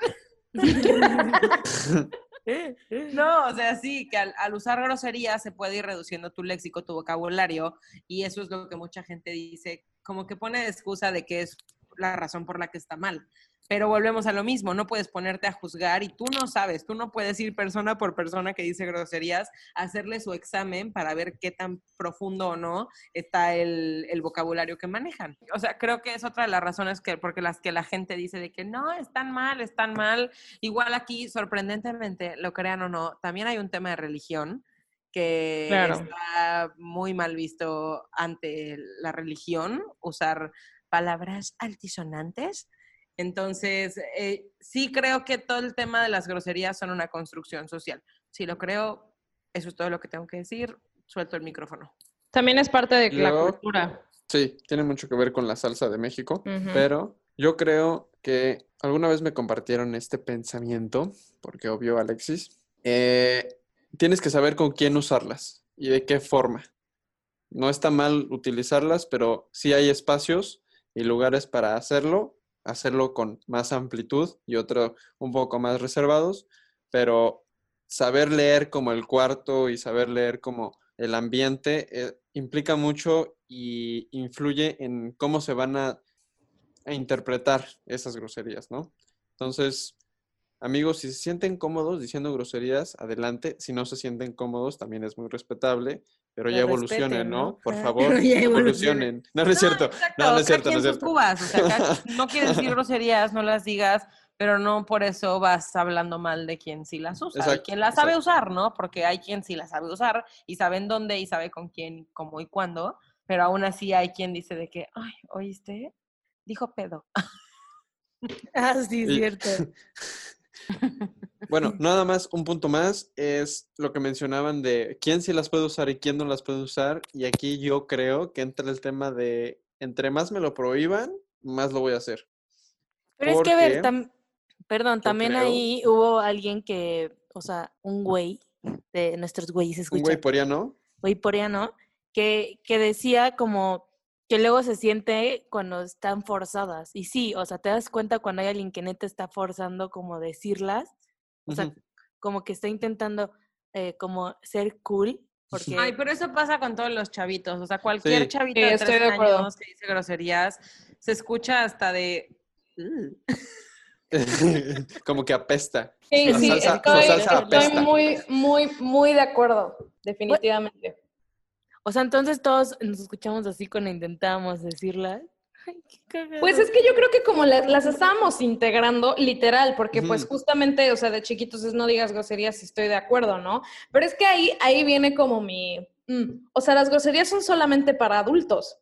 No, o sea, sí, que al, al usar groserías se puede ir reduciendo tu léxico, tu vocabulario, y eso es lo que mucha gente dice, como que pone de excusa de que es la razón por la que está mal. Pero volvemos a lo mismo, no puedes ponerte a juzgar y tú no sabes, tú no puedes ir persona por persona que dice groserías, hacerle su examen para ver qué tan profundo o no está el, el vocabulario que manejan. O sea, creo que es otra de las razones que, porque las que la gente dice de que no, están mal, están mal. Igual aquí, sorprendentemente, lo crean o no, también hay un tema de religión que Claro. está muy mal visto ante la religión, usar palabras altisonantes. Entonces, eh, sí creo que todo el tema de las groserías son una construcción social. Si lo creo, eso es todo lo que tengo que decir. Suelto el micrófono. También es parte de la cultura. Sí, tiene mucho que ver con la salsa de México, Ujú. pero yo creo que alguna vez me compartieron este pensamiento, porque obvio, Alexis, eh, tienes que saber con quién usarlas y de qué forma. No está mal utilizarlas, pero sí hay espacios y lugares para hacerlo, hacerlo con más amplitud y otro un poco más reservados, pero saber leer como el cuarto y saber leer como el ambiente eh, implica mucho y influye en cómo se van a, a interpretar esas groserías, ¿no? Entonces, amigos, si se sienten cómodos diciendo groserías, adelante. Si no se sienten cómodos, también es muy respetable, pero ya evolucionen, ¿no? ¿no? Por Ah. favor, ya evolucionen. No, no es cierto. exacto, No, no es cierto, no es cierto. cubas, o sea, no quieres decir groserías, no las digas, pero no por eso vas hablando mal de quien sí las usa. y Exacto, quien las sabe exacto. usar, ¿no? Porque hay quien sí las sabe usar y sabe en dónde y sabe con quién, cómo y cuándo, pero aún así hay quien dice de que, ay, ¿oíste? Dijo pedo. Ah, sí, es Y- cierto. Bueno, nada más, un punto más es lo que mencionaban de quién sí las puede usar y quién no las puede usar. Y aquí yo creo que entra el tema de entre más me lo prohíban, más lo voy a hacer. Pero es que, a ver, tam- perdón, también creo- ahí hubo alguien que, o sea, un güey, de nuestros güeyes Un escuchan, güey poriano. güey coreano, que, que decía como que luego se siente cuando están forzadas. Y sí, o sea, te das cuenta cuando hay alguien que neta está forzando como decirlas, o sea, como que está intentando eh, como ser cool, porque... Ay, pero eso pasa con todos los chavitos. O sea, cualquier Sí. chavito Sí, de estoy 13 de acuerdo. años que dice groserías se escucha hasta de. "Ugh". Como que apesta. Sí, La sí, salsa- estoy, muy, muy, muy de acuerdo, definitivamente. O sea, entonces todos nos escuchamos así cuando intentábamos decirlas. Ay, qué cagado. Pues es que yo creo que como la- las estábamos integrando, literal, porque pues justamente, o sea, de chiquitos es no digas groserías, si estoy de acuerdo, ¿no? Pero es que ahí, ahí viene como mi... mm, o sea, las groserías son solamente para adultos.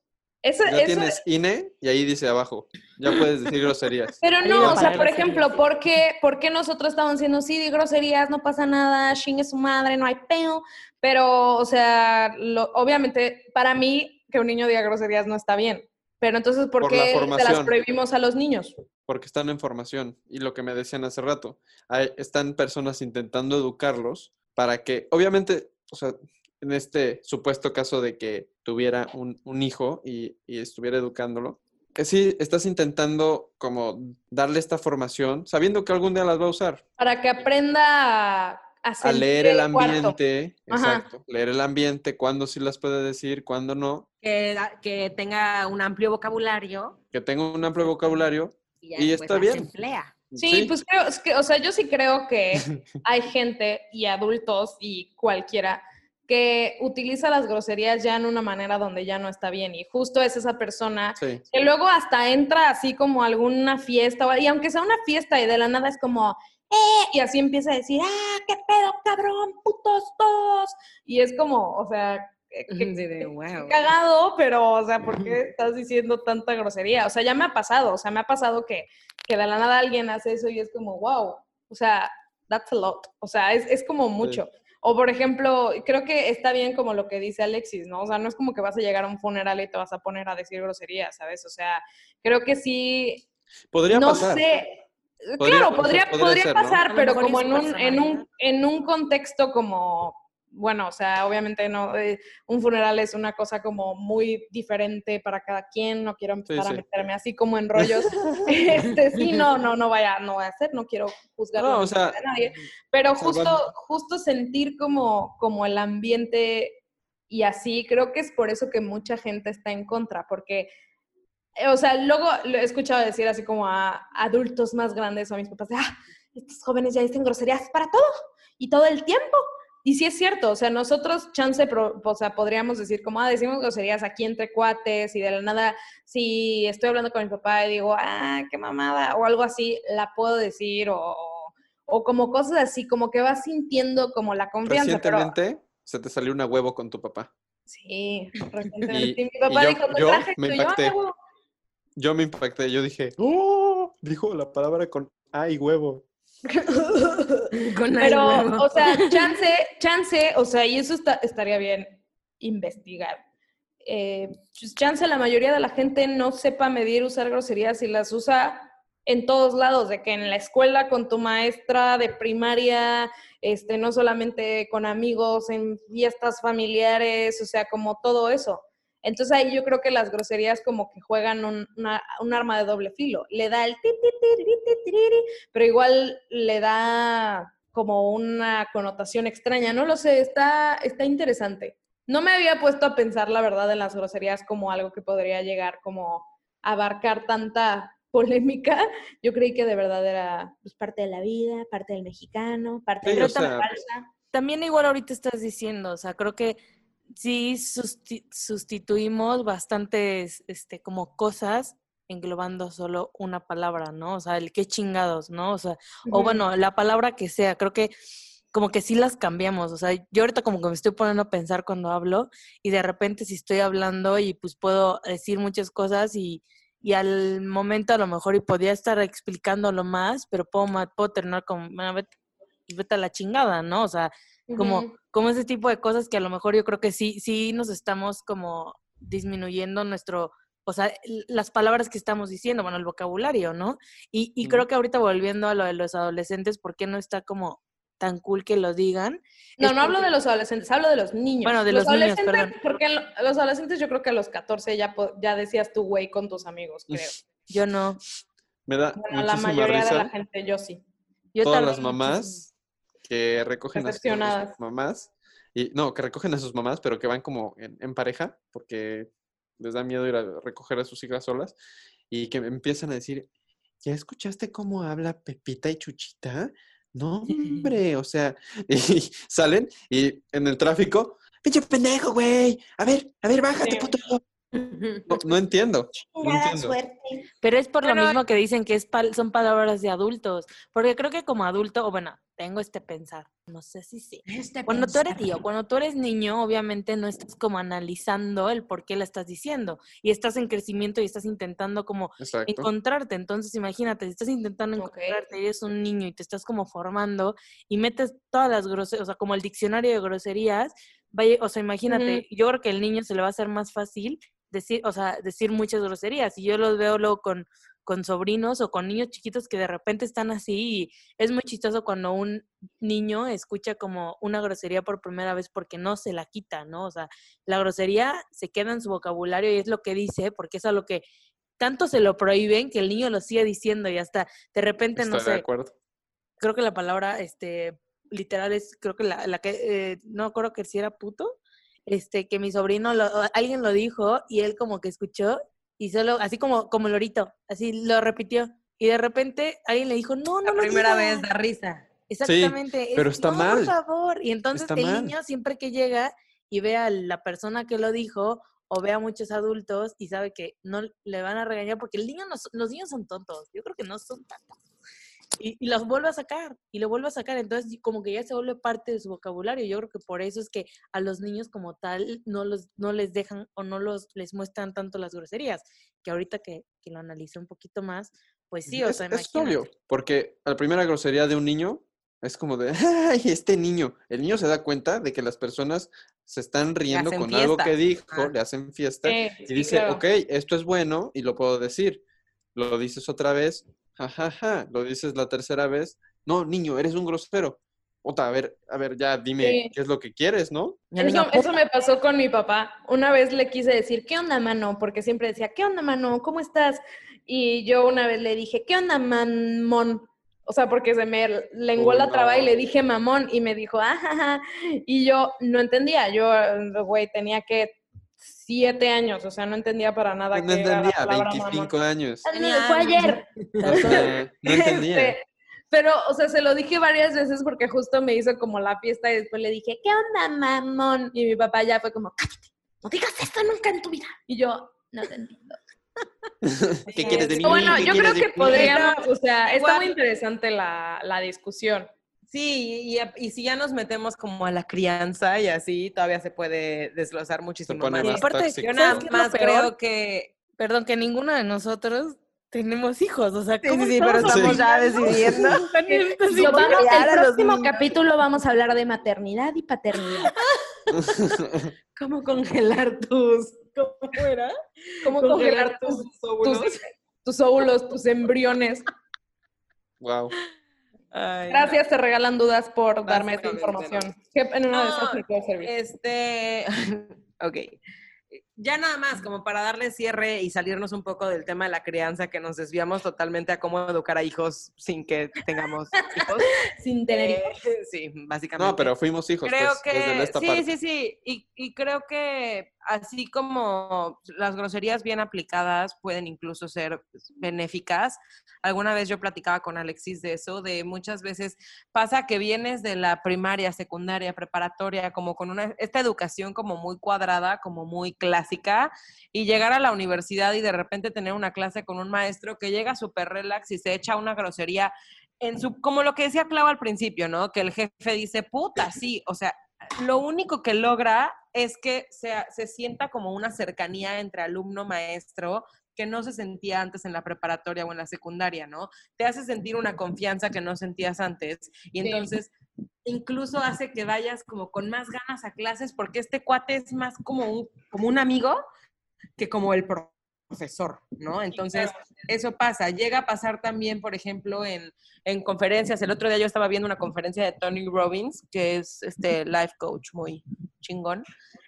Eso, Ya eso- tienes INE y ahí dice abajo. Ya puedes decir groserías. Pero no, o sea, por ejemplo. ¿por qué, por qué nosotros estamos diciendo, sí, di groserías, no pasa nada, chingue su madre, no hay peo? Pero, o sea, lo- obviamente, para mí, que un niño diga groserías no está bien. Pero entonces, ¿por, Por la qué se las prohibimos a los niños? porque están en formación. Y lo que me decían hace rato, hay- están personas intentando educarlos para que, obviamente, o sea, en este supuesto caso de que tuviera un, un hijo y, y estuviera educándolo, que sí, estás intentando como darle esta formación, sabiendo que algún día las va a usar. Para que aprenda a, leer el cuarto. ambiente, Ajá. exacto, leer el ambiente, cuándo sí las puede decir, cuándo no, Que, que tenga un amplio vocabulario que tenga un amplio vocabulario. y, ya Y después está las bien. emplea. Sí, pues creo, es que, o sea, yo sí creo que hay gente y adultos y cualquiera que utiliza las groserías ya en una manera donde ya no está bien y justo es esa persona sí. que luego hasta entra así como a alguna fiesta o- y aunque sea una fiesta y de la nada es como ¡eh! y así empieza a decir ¡ah, qué pedo, cabrón, putos todos! Y es como, o sea, que- que- Sí, de, qué wow. cagado, pero, o sea, ¿por qué estás diciendo tanta grosería? O sea, ya me ha pasado, o sea, me ha pasado que, que de la nada alguien hace eso y es como, wow, o sea, that's a lot, o sea, es, es como mucho. O, por ejemplo, creo que está bien como lo que dice Alexis, ¿no? O sea, no es como que vas a llegar a un funeral y te vas a poner a decir groserías, ¿sabes? O sea, creo que sí, Podría no pasar. sé. Podría- claro, podría, podría podría ser, ¿no? A pasar, pero como en un, en, un, en un contexto como, bueno, o sea, obviamente no, eh, un funeral es una cosa como muy diferente para cada quien, no quiero empezar a sí. meterme así como en rollos. este, sí, no, no, no vaya, no voy a hacer, no quiero juzgar No, la o mente sea, de nadie, pero o sea, justo, justo sentir como, como el ambiente y así, creo que es por eso que mucha gente está en contra, porque eh, o sea, luego lo he escuchado decir así como a adultos más grandes o a mis papás, ah, estos jóvenes ya dicen groserías para todo y todo el tiempo. Y sí es cierto, o sea, nosotros, chance, pro- o sea, podríamos decir como, ah, decimos groserías aquí entre cuates y de la nada, si estoy hablando con mi papá y digo, ah, qué mamada, o algo así, la puedo decir, o, o, como cosas así, como que vas sintiendo como la confianza. Pero, Recientemente se te salió una huevo con tu papá. sí, recientemente, Y- mi papá y yo- dijo, "¿Te yo traje me esto?" Y yo, "Ah, impacté. huevo". Yo me impacté, yo dije, ¡oh! Dijo la palabra con ay huevo. Con Pero, o sea, chance, chance, o sea, y eso está- estaría bien investigar. Eh, pues, chance la mayoría de la gente no sepa medir, usar groserías y las usa en todos lados, de que en la escuela con tu maestra de primaria, este, no solamente con amigos, en fiestas familiares, o sea, como todo eso. Entonces ahí yo creo que las groserías como que juegan un, una- un arma de doble filo. Le da el ti, ti, tiri, ti, tiriri, pero igual le da como una connotación extraña. No lo sé, está, está interesante. No me había puesto a pensar, la verdad, en las groserías como algo que podría llegar como a abarcar tanta polémica. Yo creí que de verdad era pues, parte de la vida, parte del mexicano, parte Sí, de o la sea, falsa. También igual ahorita estás diciendo, o sea, creo que sí susti- sustituimos bastantes, este, como cosas englobando solo una palabra, ¿no? O sea, el qué chingados, ¿no? O sea, o bueno, la palabra que sea, creo que como que sí las cambiamos, o sea, yo ahorita como que me estoy poniendo a pensar cuando hablo y de repente si estoy hablando y pues puedo decir muchas cosas y, y al momento a lo mejor y podía estar explicándolo más, pero puedo, puedo terminar como, "Bueno, vete, vete a la chingada, ¿no? O sea, como. Como ese tipo de cosas que a lo mejor yo creo que sí, sí nos estamos como disminuyendo nuestro, o sea, las palabras que estamos diciendo, bueno, el vocabulario, ¿no? Y, y creo que ahorita volviendo a lo de los adolescentes, ¿por qué no está como tan cool que lo digan? No, Es no hablo de los adolescentes, hablo de los niños. Bueno, de los niños, adolescentes, perdón. Porque los adolescentes yo creo que a los 14 ya, po- ya decías tu güey con tus amigos, creo. Yo no. Me da Bueno, la muchísima mayoría de la risa gente yo sí. Yo todas también las muchísimo. mamás que recogen a sus mamás y no, que recogen a sus mamás, pero que van como en, en pareja porque les da miedo ir a recoger a sus hijas solas y que empiezan a decir, ¿ya escuchaste cómo habla Pepita y Chuchita? No, hombre, o sea, y salen y en el tráfico, pinche pendejo, güey, a ver, a ver, bájate, Sí. puto. No, no entiendo. No entiendo. Pero es por lo mismo que dicen que es pal- son palabras de adultos. Porque creo que como adulto, o bueno, tengo este pensar, no sé si sí. Este Cuando tú eres tío, cuando tú eres niño, obviamente no estás como analizando el por qué la estás diciendo. Y estás en crecimiento y estás intentando como Exacto. encontrarte. Entonces, imagínate, si estás intentando encontrarte, eres un niño y te estás como formando y metes todas las groserías, o sea, como el diccionario de groserías, vaya, o sea, imagínate, yo creo que el niño se le va a hacer más fácil decir, o sea, decir muchas groserías. Y yo los veo luego con, con sobrinos o con niños chiquitos que de repente están así y es muy chistoso cuando un niño escucha como una grosería por primera vez porque no se la quita, ¿no? O sea, la grosería se queda en su vocabulario y es lo que dice porque es a lo que tanto se lo prohíben que el niño lo sigue diciendo y hasta de repente, Estoy no de sé, acuerdo. creo que la palabra este literal es, creo que la, la que, eh, no creo que si era puto, este, que mi sobrino, lo, alguien lo dijo y él como que escuchó y solo, así como, como lorito, así lo repitió. Y de repente alguien le dijo, no, no La primera digas". vez da risa. Exactamente. pero es, está "No, mal. Por favor. Y entonces Está el mal. niño siempre que llega y ve a la persona que lo dijo o ve a muchos adultos y sabe que no le van a regañar porque el niño no son- los niños son tontos. Yo creo que no son tontos. Y, y los vuelve a sacar y lo vuelve a sacar. Entonces como que ya se vuelve parte de su vocabulario. Yo creo que por eso es que a los niños como tal no, los, no les dejan o no los, les muestran tanto las groserías. Que ahorita que, que lo analicé un poquito más, pues sí, o es, sea, es imagínate. obvio, porque la primera grosería de un niño es como de, ay, este niño. El niño se da cuenta de que las personas se están riendo con algo que fiesta. dijo, Ajá. le hacen fiesta Eh, y sí, dice, claro. ok, esto es bueno y lo puedo decir. Lo dices otra vez, jajaja, lo dices la tercera vez, no, niño, eres un grosero. Ota, a ver, a ver, ya dime Sí. qué es lo que quieres, ¿no? Eso, eso me pasó con mi papá. Una vez le quise decir, ¿qué onda, mano? Porque siempre decía, ¿qué onda, mano? ¿Cómo estás? Y yo una vez le dije, ¿qué onda, mamón? O sea, porque se me lenguó la traba y le dije mamón y me dijo, ajaja. Y yo no entendía. Yo, güey, tenía que siete años, o sea, no entendía para nada No qué era la entendía, palabra 25 mamón. años. Ah, Tenía fue ayer. No entendía. Este, pero, o sea, se lo dije varias veces porque justo me hizo como la fiesta y después le dije, ¿qué onda, mamón? Y mi papá ya fue como, cállate, no digas esto nunca en tu vida. Y yo, no te entiendo. ¿Qué quieres de mí? Bueno, ¿Qué yo creo que podríamos, o sea, está muy interesante la, la discusión. Sí, y, y si ya nos metemos como a la crianza y así, todavía se puede desglosar Se muchísimo pone más. más aparte. Yo ¿Sabes nada más creo que... Perdón, que ninguno de nosotros tenemos hijos, o sea, ¿cómo sí, sí, pero estamos ya decidiendo. Vamos- el próximo capítulo vamos a hablar de maternidad y paternidad. ¿Cómo congelar tus... ¿Cómo era? ¿Cómo congelar tus, óvulos? tus, tus óvulos, tus embriones? Wow. Ay, Gracias, te regalan dudas por darme esta información. Que en una de esas No, me puede servir. Este, ok. Ya nada más, como para darle cierre y salirnos un poco del tema de la crianza, que nos desviamos totalmente a cómo educar a hijos sin que tengamos hijos. Sin tener Eh, hijos. sí, básicamente. No, pero fuimos hijos, creo pues, desde que esta sí, parte. sí, sí. Y, y creo que así como las groserías bien aplicadas pueden incluso ser benéficas. Alguna vez yo platicaba con Alexis de eso, de muchas veces pasa que vienes de la primaria, secundaria, preparatoria, como con una, esta educación como muy cuadrada, como muy clásica, y llegar a la universidad y de repente tener una clase con un maestro que llega súper relax y se echa una grosería en su, como lo que decía Clau al principio, ¿no? Que el jefe dice, puta, sí, o sea, lo único que logra es que sea, se sienta como una cercanía entre alumno-maestro que no se sentía antes en la preparatoria o en la secundaria, ¿no? Te hace sentir una confianza que no sentías antes y Sí. Incluso hace que vayas como con más ganas a clases porque este cuate es más como un, como un amigo que como el pro- profesor, ¿no? Entonces, eso pasa. Llega a pasar también, por ejemplo, en, en conferencias. El otro día yo estaba viendo una conferencia de Tony Robbins, que es este life coach muy chingón.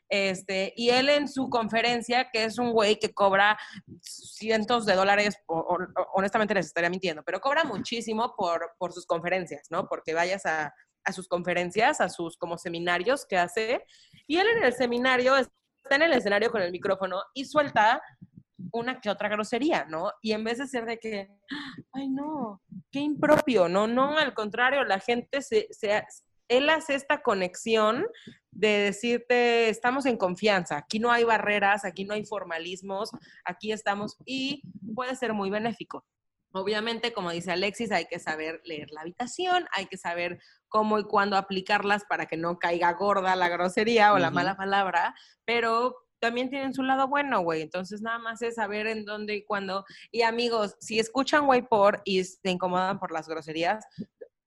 Este, y él en su conferencia, que es un güey que cobra cientos de dólares, honestamente les estaría mintiendo, pero cobra muchísimo por, por sus conferencias, ¿no? Porque vayas a, a sus conferencias, a sus como seminarios que hace. Y él en el seminario está en el escenario con el micrófono y suelta una que otra grosería, ¿no? Y en vez de ser de que, ay, no, qué impropio, no, no, al contrario, la gente se, se él hace esta conexión de decirte, estamos en confianza, aquí no hay barreras, aquí no hay formalismos, aquí estamos y puede ser muy benéfico. Obviamente, como dice Alexis, hay que saber leer la habitación, hay que saber cómo y cuándo aplicarlas para que no caiga gorda la grosería o la mala palabra, pero también tienen su lado bueno, güey. Entonces, nada más es saber en dónde y cuándo. Y amigos, si escuchan güey por y se incomodan por las groserías,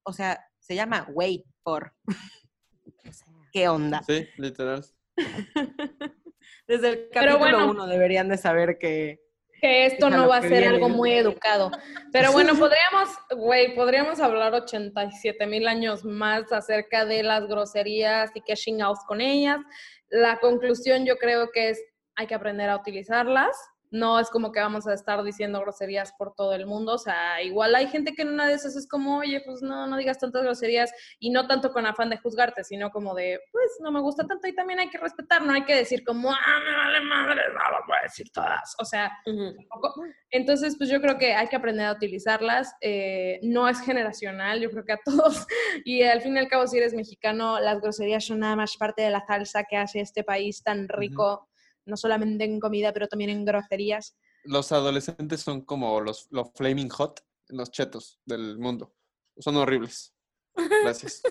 o sea, se llama güey por. ¿Qué onda? Sí, literal. Desde el capítulo bueno. uno deberían de saber que que esto no va a ser algo muy educado. Pero bueno, podríamos, güey, podríamos hablar 87 mil años más acerca de las groserías y qué chingados con ellas. La conclusión yo creo que es, hay que aprender a utilizarlas. No es como que vamos a estar diciendo groserías por todo el mundo. O sea, igual hay gente que en una de esas es como, oye, pues no, no digas tantas groserías y no tanto con afán de juzgarte, sino como de, pues no me gusta tanto y también hay que respetar, no hay que decir como, ah, me vale madre, no las voy a decir todas. O sea, tampoco. Entonces, pues yo creo que hay que aprender a utilizarlas. eh, no es generacional, yo creo que a todos. Y al fin y al cabo, si eres mexicano, las groserías son nada más parte de la salsa que hace este país tan rico, no solamente en comida, pero también en groserías. Los adolescentes son como los, los flaming hot, los chetos del mundo. Son horribles. Gracias.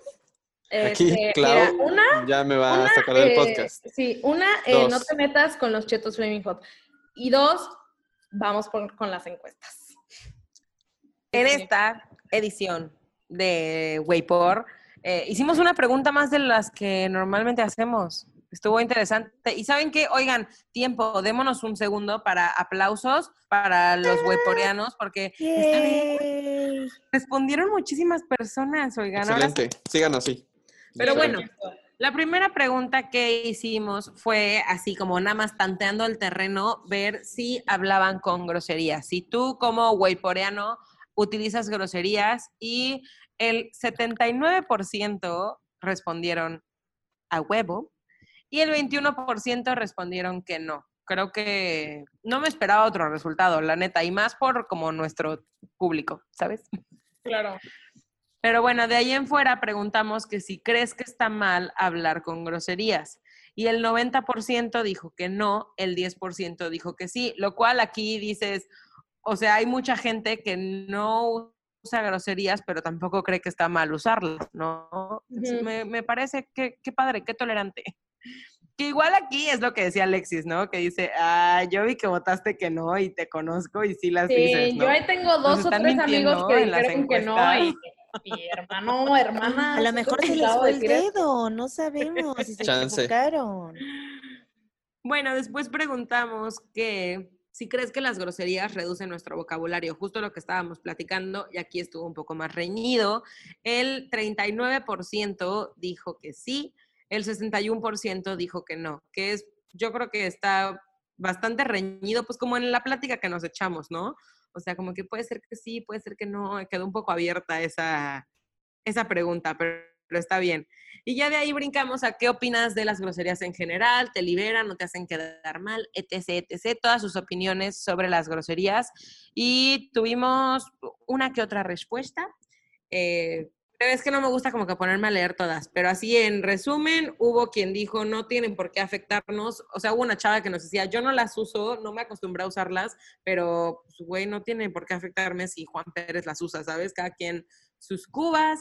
Aquí, Este, Clau, mira, una, ya me va a sacar del eh, podcast. Sí, una, eh, no te metas con los chetos Flaming Hot. Y dos, vamos por- con las encuestas. En esta edición de Waypor, eh, hicimos una pregunta más de las que normalmente hacemos. Estuvo interesante. Y saben qué, oigan, tiempo, démonos un segundo para aplausos para los wayporeanos, porque respondieron muchísimas personas, oigan. Ahora Excelente. Sigan así. Pero bueno, la primera pregunta que hicimos fue así como nada más tanteando el terreno, ver si hablaban con groserías. Si tú como wayporeano utilizas groserías y el 79% respondieron a huevo y el 21% respondieron que no. Creo que no me esperaba otro resultado, la neta, y más por como nuestro público, ¿sabes? Claro. Pero bueno, de ahí en fuera preguntamos que si crees que está mal hablar con groserías. Y el 90% dijo que no, el 10% dijo que sí, lo cual aquí dices, o sea, hay mucha gente que no usa groserías, pero tampoco cree que está mal usarlas, ¿no? Me, me parece que qué padre, qué tolerante. Que igual aquí es lo que decía Alexis, ¿no? Que dice, ah, yo vi que votaste que no y te conozco y sí las Sí, dices, ¿no? yo ahí tengo dos o están tres mintiendo amigos que dijeron que no y, y hermano, hermana. A lo ¿qué mejor se les fue el dedo, no sabemos si se Chance. equivocaron. Bueno, después preguntamos que si crees que las groserías reducen nuestro vocabulario, justo lo que estábamos platicando, y aquí estuvo un poco más reñido. El 39% dijo que sí, el 61% dijo que no, que es, yo creo que está bastante reñido, pues como en la plática que nos echamos, ¿no? O sea, como que puede ser que sí, puede ser que no, quedó un poco abierta esa, esa pregunta, pero, pero está bien. Y ya de ahí brincamos a qué opinas de las groserías en general, te liberan, no te hacen quedar mal, etc., etc., todas sus opiniones sobre las groserías. Y tuvimos una que otra respuesta. Eh, es que no me gusta como que ponerme a leer todas, pero así en resumen, hubo quien dijo no tienen por qué afectarnos, o sea, hubo una chava que nos decía, yo no las uso, no me acostumbré a usarlas, pero, pues, güey, no tiene por qué afectarme si Juan Pérez las usa, ¿sabes? Cada quien sus cubas.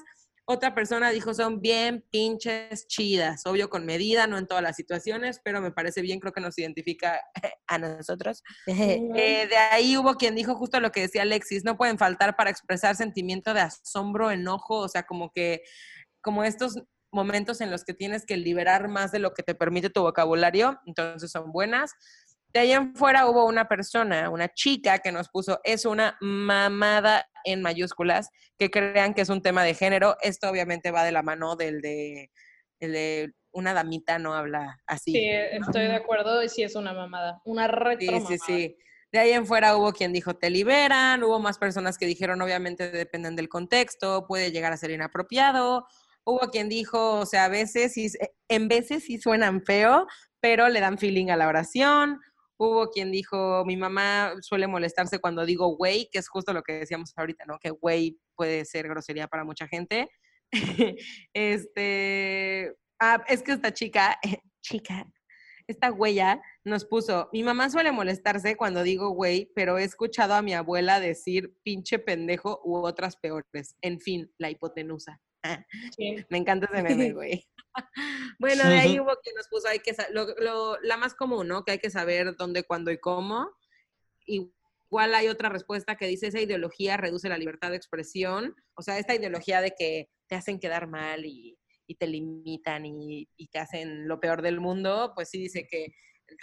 Otra persona dijo, son bien pinches chidas, obvio con medida, no en todas las situaciones, pero me parece bien, creo que nos identifica a nosotros. Eh, de ahí hubo quien dijo justo lo que decía Alexis, no pueden faltar para expresar sentimiento de asombro, enojo, o sea, como que, como estos momentos en los que tienes que liberar más de lo que te permite tu vocabulario, entonces son buenas. De ahí en fuera hubo una persona, una chica que nos puso, es una mamada en mayúsculas, que crean que es un tema de género. Esto obviamente va de la mano del de, el de una damita no habla así. Sí, estoy de acuerdo y sí es una mamada. Una retro Sí, sí, sí. De ahí en fuera hubo quien dijo te liberan, hubo más personas que dijeron obviamente dependen del contexto, puede llegar a ser inapropiado. Hubo quien dijo, o sea, a veces, sí, en veces sí suenan feo, pero le dan feeling a la oración. Hubo quien dijo, mi mamá suele molestarse cuando digo güey, que es justo lo que decíamos ahorita, ¿no? Que güey puede ser grosería para mucha gente. este, Ah, es que esta chica, chica, esta huella nos puso, mi mamá suele molestarse cuando digo güey, pero he escuchado a mi abuela decir pinche pendejo u otras peores. En fin, la hipotenusa. Me encanta ese meme, güey. bueno, de ahí hubo que nos puso, hay que lo, lo- la más común, ¿no? Que hay que saber dónde, cuándo y cómo. Igual hay otra respuesta que dice, esa ideología reduce la libertad de expresión. O sea, esta ideología de que te hacen quedar mal y, y te limitan y, y te hacen lo peor del mundo, pues sí dice que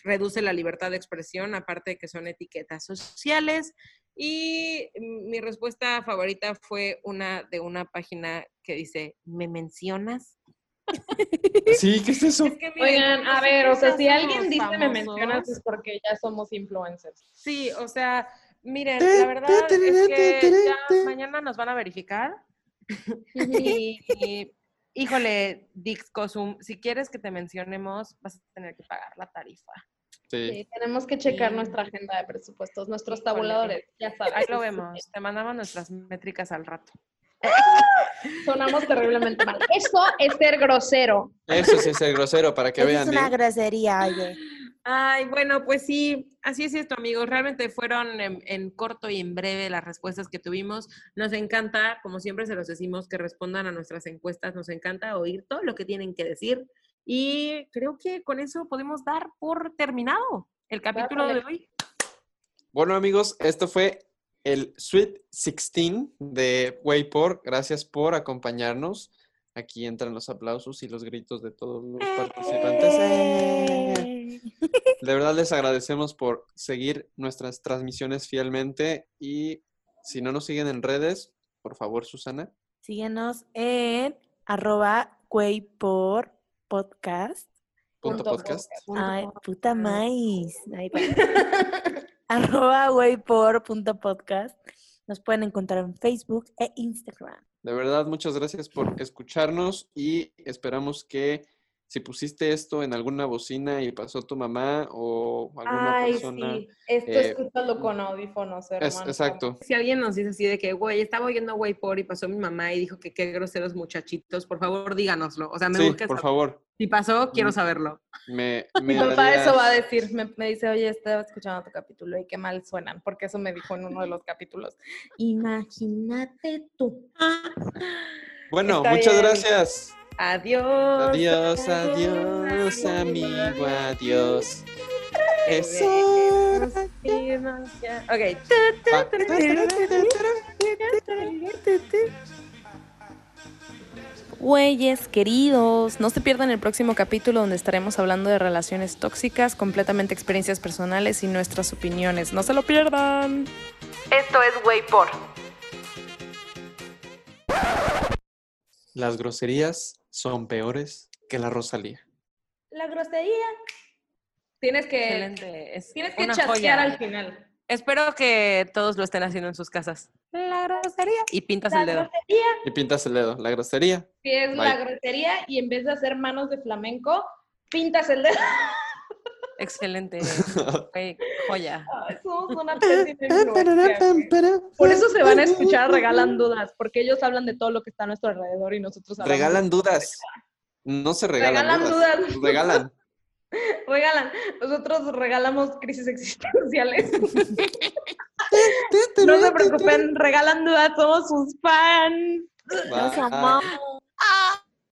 reduce la libertad de expresión, aparte de que son etiquetas sociales. Y mi respuesta favorita fue una de una página que dice, ¿me mencionas? Sí, ¿qué es eso? Es que, miren, Oigan, a ver, o sea, si alguien dice me mencionas es porque ya somos influencers. Sí, o sea, miren, la verdad es que ya mañana nos van a verificar. Y, y, híjole, Dix Cosum, si quieres que te mencionemos, vas a tener que pagar la tarifa. Sí. Sí, tenemos que checar Sí. nuestra agenda de presupuestos, nuestros Híjole. tabuladores, ya sabes. Ahí lo vemos. Te mandamos nuestras métricas al rato. Sonamos terriblemente mal. Eso es ser grosero. Eso sí es el grosero, para que Eso vean. es una ¿eh? grosería, oye. Ay, bueno, pues sí, así es esto, amigos. Realmente fueron en, en corto y en breve las respuestas que tuvimos. Nos encanta, como siempre se los decimos, que respondan a nuestras encuestas. Nos encanta oír todo lo que tienen que decir. Y creo que con eso podemos dar por terminado el capítulo de hoy. Bueno, amigos, esto fue el Sweet 16 de Waypor. Gracias por acompañarnos. Aquí entran los aplausos y los gritos de todos los participantes. ¡Eh! De verdad les agradecemos por seguir nuestras transmisiones fielmente y si no nos siguen en redes, por favor, Susana. Síguenos en arroba por podcast. Punto podcast. Ay, puta maíz. Ay, arroba por punto podcast. Nos pueden encontrar en Facebook e Instagram. De verdad, muchas gracias por escucharnos y esperamos que si pusiste esto en alguna bocina y pasó tu mamá o alguna Ay, persona. sí. Esto eh, escúchalo con audífonos, hermano. Es, exacto. Si alguien nos dice así de que, güey, estaba oyendo Way por y pasó mi mamá y dijo que qué groseros muchachitos, por favor díganoslo. O sea, me Sí, por favor. Si pasó, quiero Mm. saberlo. Me, Mi papá eso va a decir, me, me dice, oye, estaba escuchando tu capítulo y qué mal suenan, porque eso me dijo en uno de los capítulos. Imagínate tú. Bueno, Está muchas bien. gracias. Adiós. Adiós, adiós, amigo, adiós. Eso. Ok. Güeyes, queridos, no se pierdan el próximo capítulo donde estaremos hablando de relaciones tóxicas, completamente experiencias personales y nuestras opiniones. No se lo pierdan. Esto es Way por. Las groserías son peores que la Rosalía. La grosería. Tienes que, Excelente. Es tienes que joya. al final. Espero que todos lo estén haciendo en sus casas. La grosería. Y pintas La el dedo. grosería Y pintas el dedo. La grosería. sí es la grosería y en vez de hacer manos de flamenco, pintas el dedo. Excelente. Joya. Ay, Somos una. Por eso se van a escuchar Regalan Dudas, porque ellos hablan de todo lo que está a nuestro alrededor y nosotros hablamos Regalan dudas. No se regalan Regalan dudas. dudas. Regalan. Regalan. Nosotros regalamos crisis existenciales. no se preocupen, regalan dudas, somos sus fans. Bye. amamos.